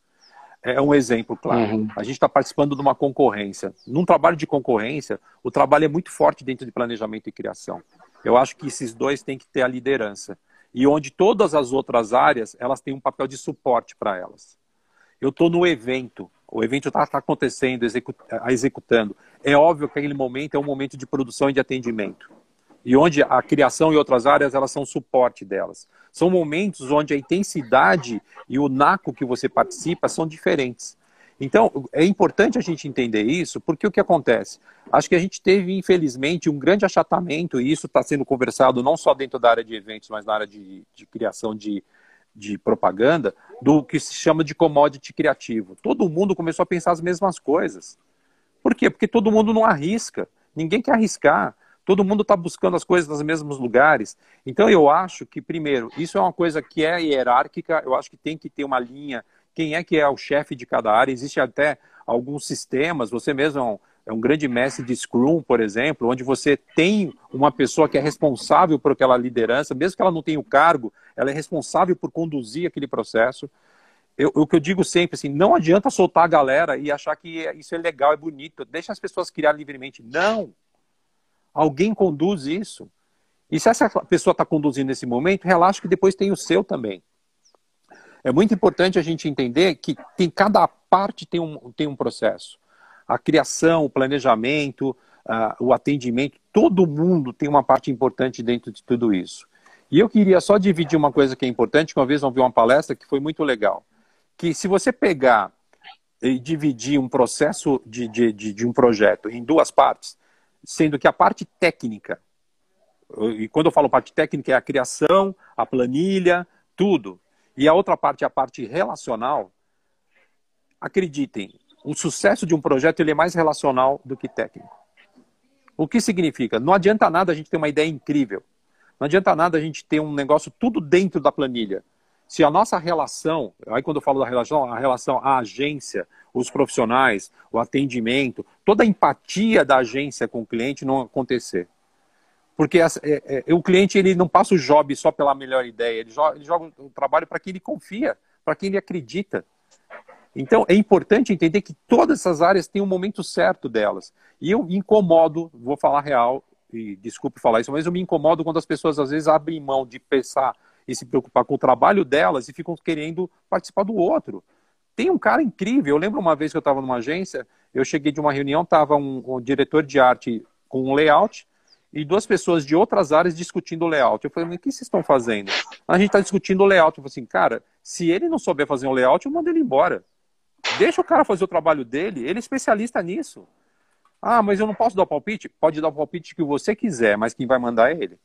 É um exemplo, claro. Uhum. A gente está participando de uma concorrência. Num trabalho de concorrência, o trabalho é muito forte dentro de planejamento e criação. Eu acho que esses dois têm que ter a liderança. E onde todas as outras áreas, elas têm um papel de suporte para elas. Eu estou no evento, o evento está tá acontecendo, executando. É óbvio que aquele momento é um momento de produção e de atendimento e onde a criação e outras áreas elas são suporte delas. São momentos onde a intensidade e o naco que você participa são diferentes. Então, é importante a gente entender isso, porque o que acontece? Acho que a gente teve, infelizmente, um grande achatamento, e isso está sendo conversado não só dentro da área de eventos, mas na área de, de criação de, de propaganda, do que se chama de commodity criativo. Todo mundo começou a pensar as mesmas coisas. Por quê? Porque todo mundo não arrisca. Ninguém quer arriscar. Todo mundo está buscando as coisas nos mesmos lugares. Então, eu acho que, primeiro, isso é uma coisa que é hierárquica, eu acho que tem que ter uma linha. Quem é que é o chefe de cada área? Existe até alguns sistemas, você mesmo é um, é um grande mestre de Scrum, por exemplo, onde você tem uma pessoa que é responsável por aquela liderança, mesmo que ela não tenha o cargo, ela é responsável por conduzir aquele processo. Eu, o que eu digo sempre, assim, não adianta soltar a galera e achar que isso é legal, é bonito, deixa as pessoas criar livremente. Não! Alguém conduz isso. E se essa pessoa está conduzindo nesse momento, relaxa que depois tem o seu também. É muito importante a gente entender que tem, cada parte tem um, tem um processo. A criação, o planejamento, uh, o atendimento, todo mundo tem uma parte importante dentro de tudo isso. E eu queria só dividir uma coisa que é importante, que uma vez eu vi uma palestra que foi muito legal. Que se você pegar e dividir um processo de, de, de, de um projeto em duas partes, sendo que a parte técnica, e quando eu falo parte técnica é a criação, a planilha, tudo, e a outra parte é a parte relacional, acreditem, o sucesso de um projeto ele é mais relacional do que técnico. O que significa? Não adianta nada a gente ter uma ideia incrível. Não adianta nada a gente ter um negócio tudo dentro da planilha. Se a nossa relação, aí quando eu falo da relação, a relação à agência, os profissionais, o atendimento, toda a empatia da agência com o cliente não acontecer. Porque é, é, o cliente ele não passa o job só pela melhor ideia, ele joga, ele joga o trabalho para quem ele confia, para quem ele acredita. Então, é importante entender que todas essas áreas têm um momento certo delas. E eu incomodo, vou falar real, e desculpe falar isso, mas eu me incomodo quando as pessoas às vezes abrem mão de pensar e se preocupar com o trabalho delas e ficam querendo participar do outro. Tem um cara incrível, eu lembro uma vez que eu estava numa agência, eu cheguei de uma reunião, estava um, um, diretor de arte com um layout e duas pessoas de outras áreas discutindo o layout. Eu falei, o que vocês estão fazendo? A gente está discutindo o layout. Eu falei assim, cara, se ele não souber fazer um layout, eu mando ele embora. Deixa o cara fazer o trabalho dele, ele é especialista nisso. Ah, mas eu não posso dar palpite? Pode dar o palpite que você quiser, mas quem vai mandar é ele.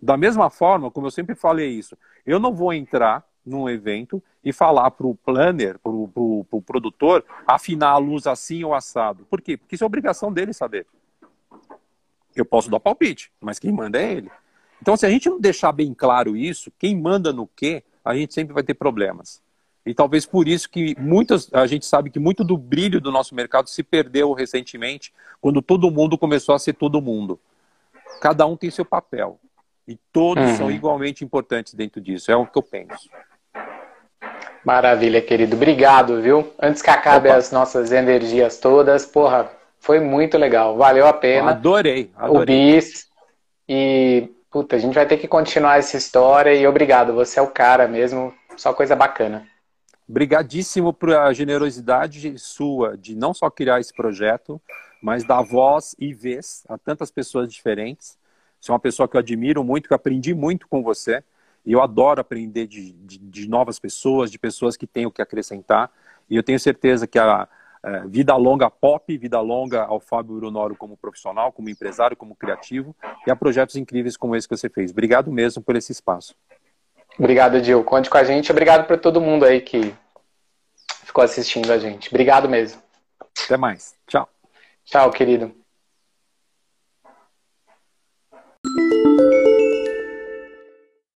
Da mesma forma, como eu sempre falei isso, eu não vou entrar num evento e falar para o planner, para o pro, pro produtor, afinar a luz assim ou assado. Por quê? Porque isso é obrigação dele saber. Eu posso dar palpite, mas quem manda é ele. Então, se a gente não deixar bem claro isso, quem manda no quê, a gente sempre vai ter problemas. E talvez por isso que muitas, a gente sabe que muito do brilho do nosso mercado se perdeu recentemente, quando todo mundo começou a ser todo mundo. Cada um tem seu papel. E todos uhum. são igualmente importantes dentro disso. É o que eu penso. Maravilha, querido. Obrigado, viu? Antes que acabe Opa. as nossas energias todas, porra, foi muito legal. Valeu a pena. Adorei, adorei. O bis. E, puta, a gente vai ter que continuar essa história. E obrigado, você é o cara mesmo. Só coisa bacana. Obrigadíssimo por a generosidade sua de não só criar esse projeto, mas dar voz e vez a tantas pessoas diferentes. Você é uma pessoa que eu admiro muito, que eu aprendi muito com você. E eu adoro aprender de, de, de novas pessoas, de pessoas que têm o que acrescentar. E eu tenho certeza que a, a vida longa pop, vida longa ao Fábio Brunoro como profissional, como empresário, como criativo, e a projetos incríveis como esse que você fez. Obrigado mesmo por esse espaço. Obrigado, Dil. Conte com a gente. Obrigado para todo mundo aí que ficou assistindo a gente. Obrigado mesmo. Até mais. Tchau. Tchau, querido.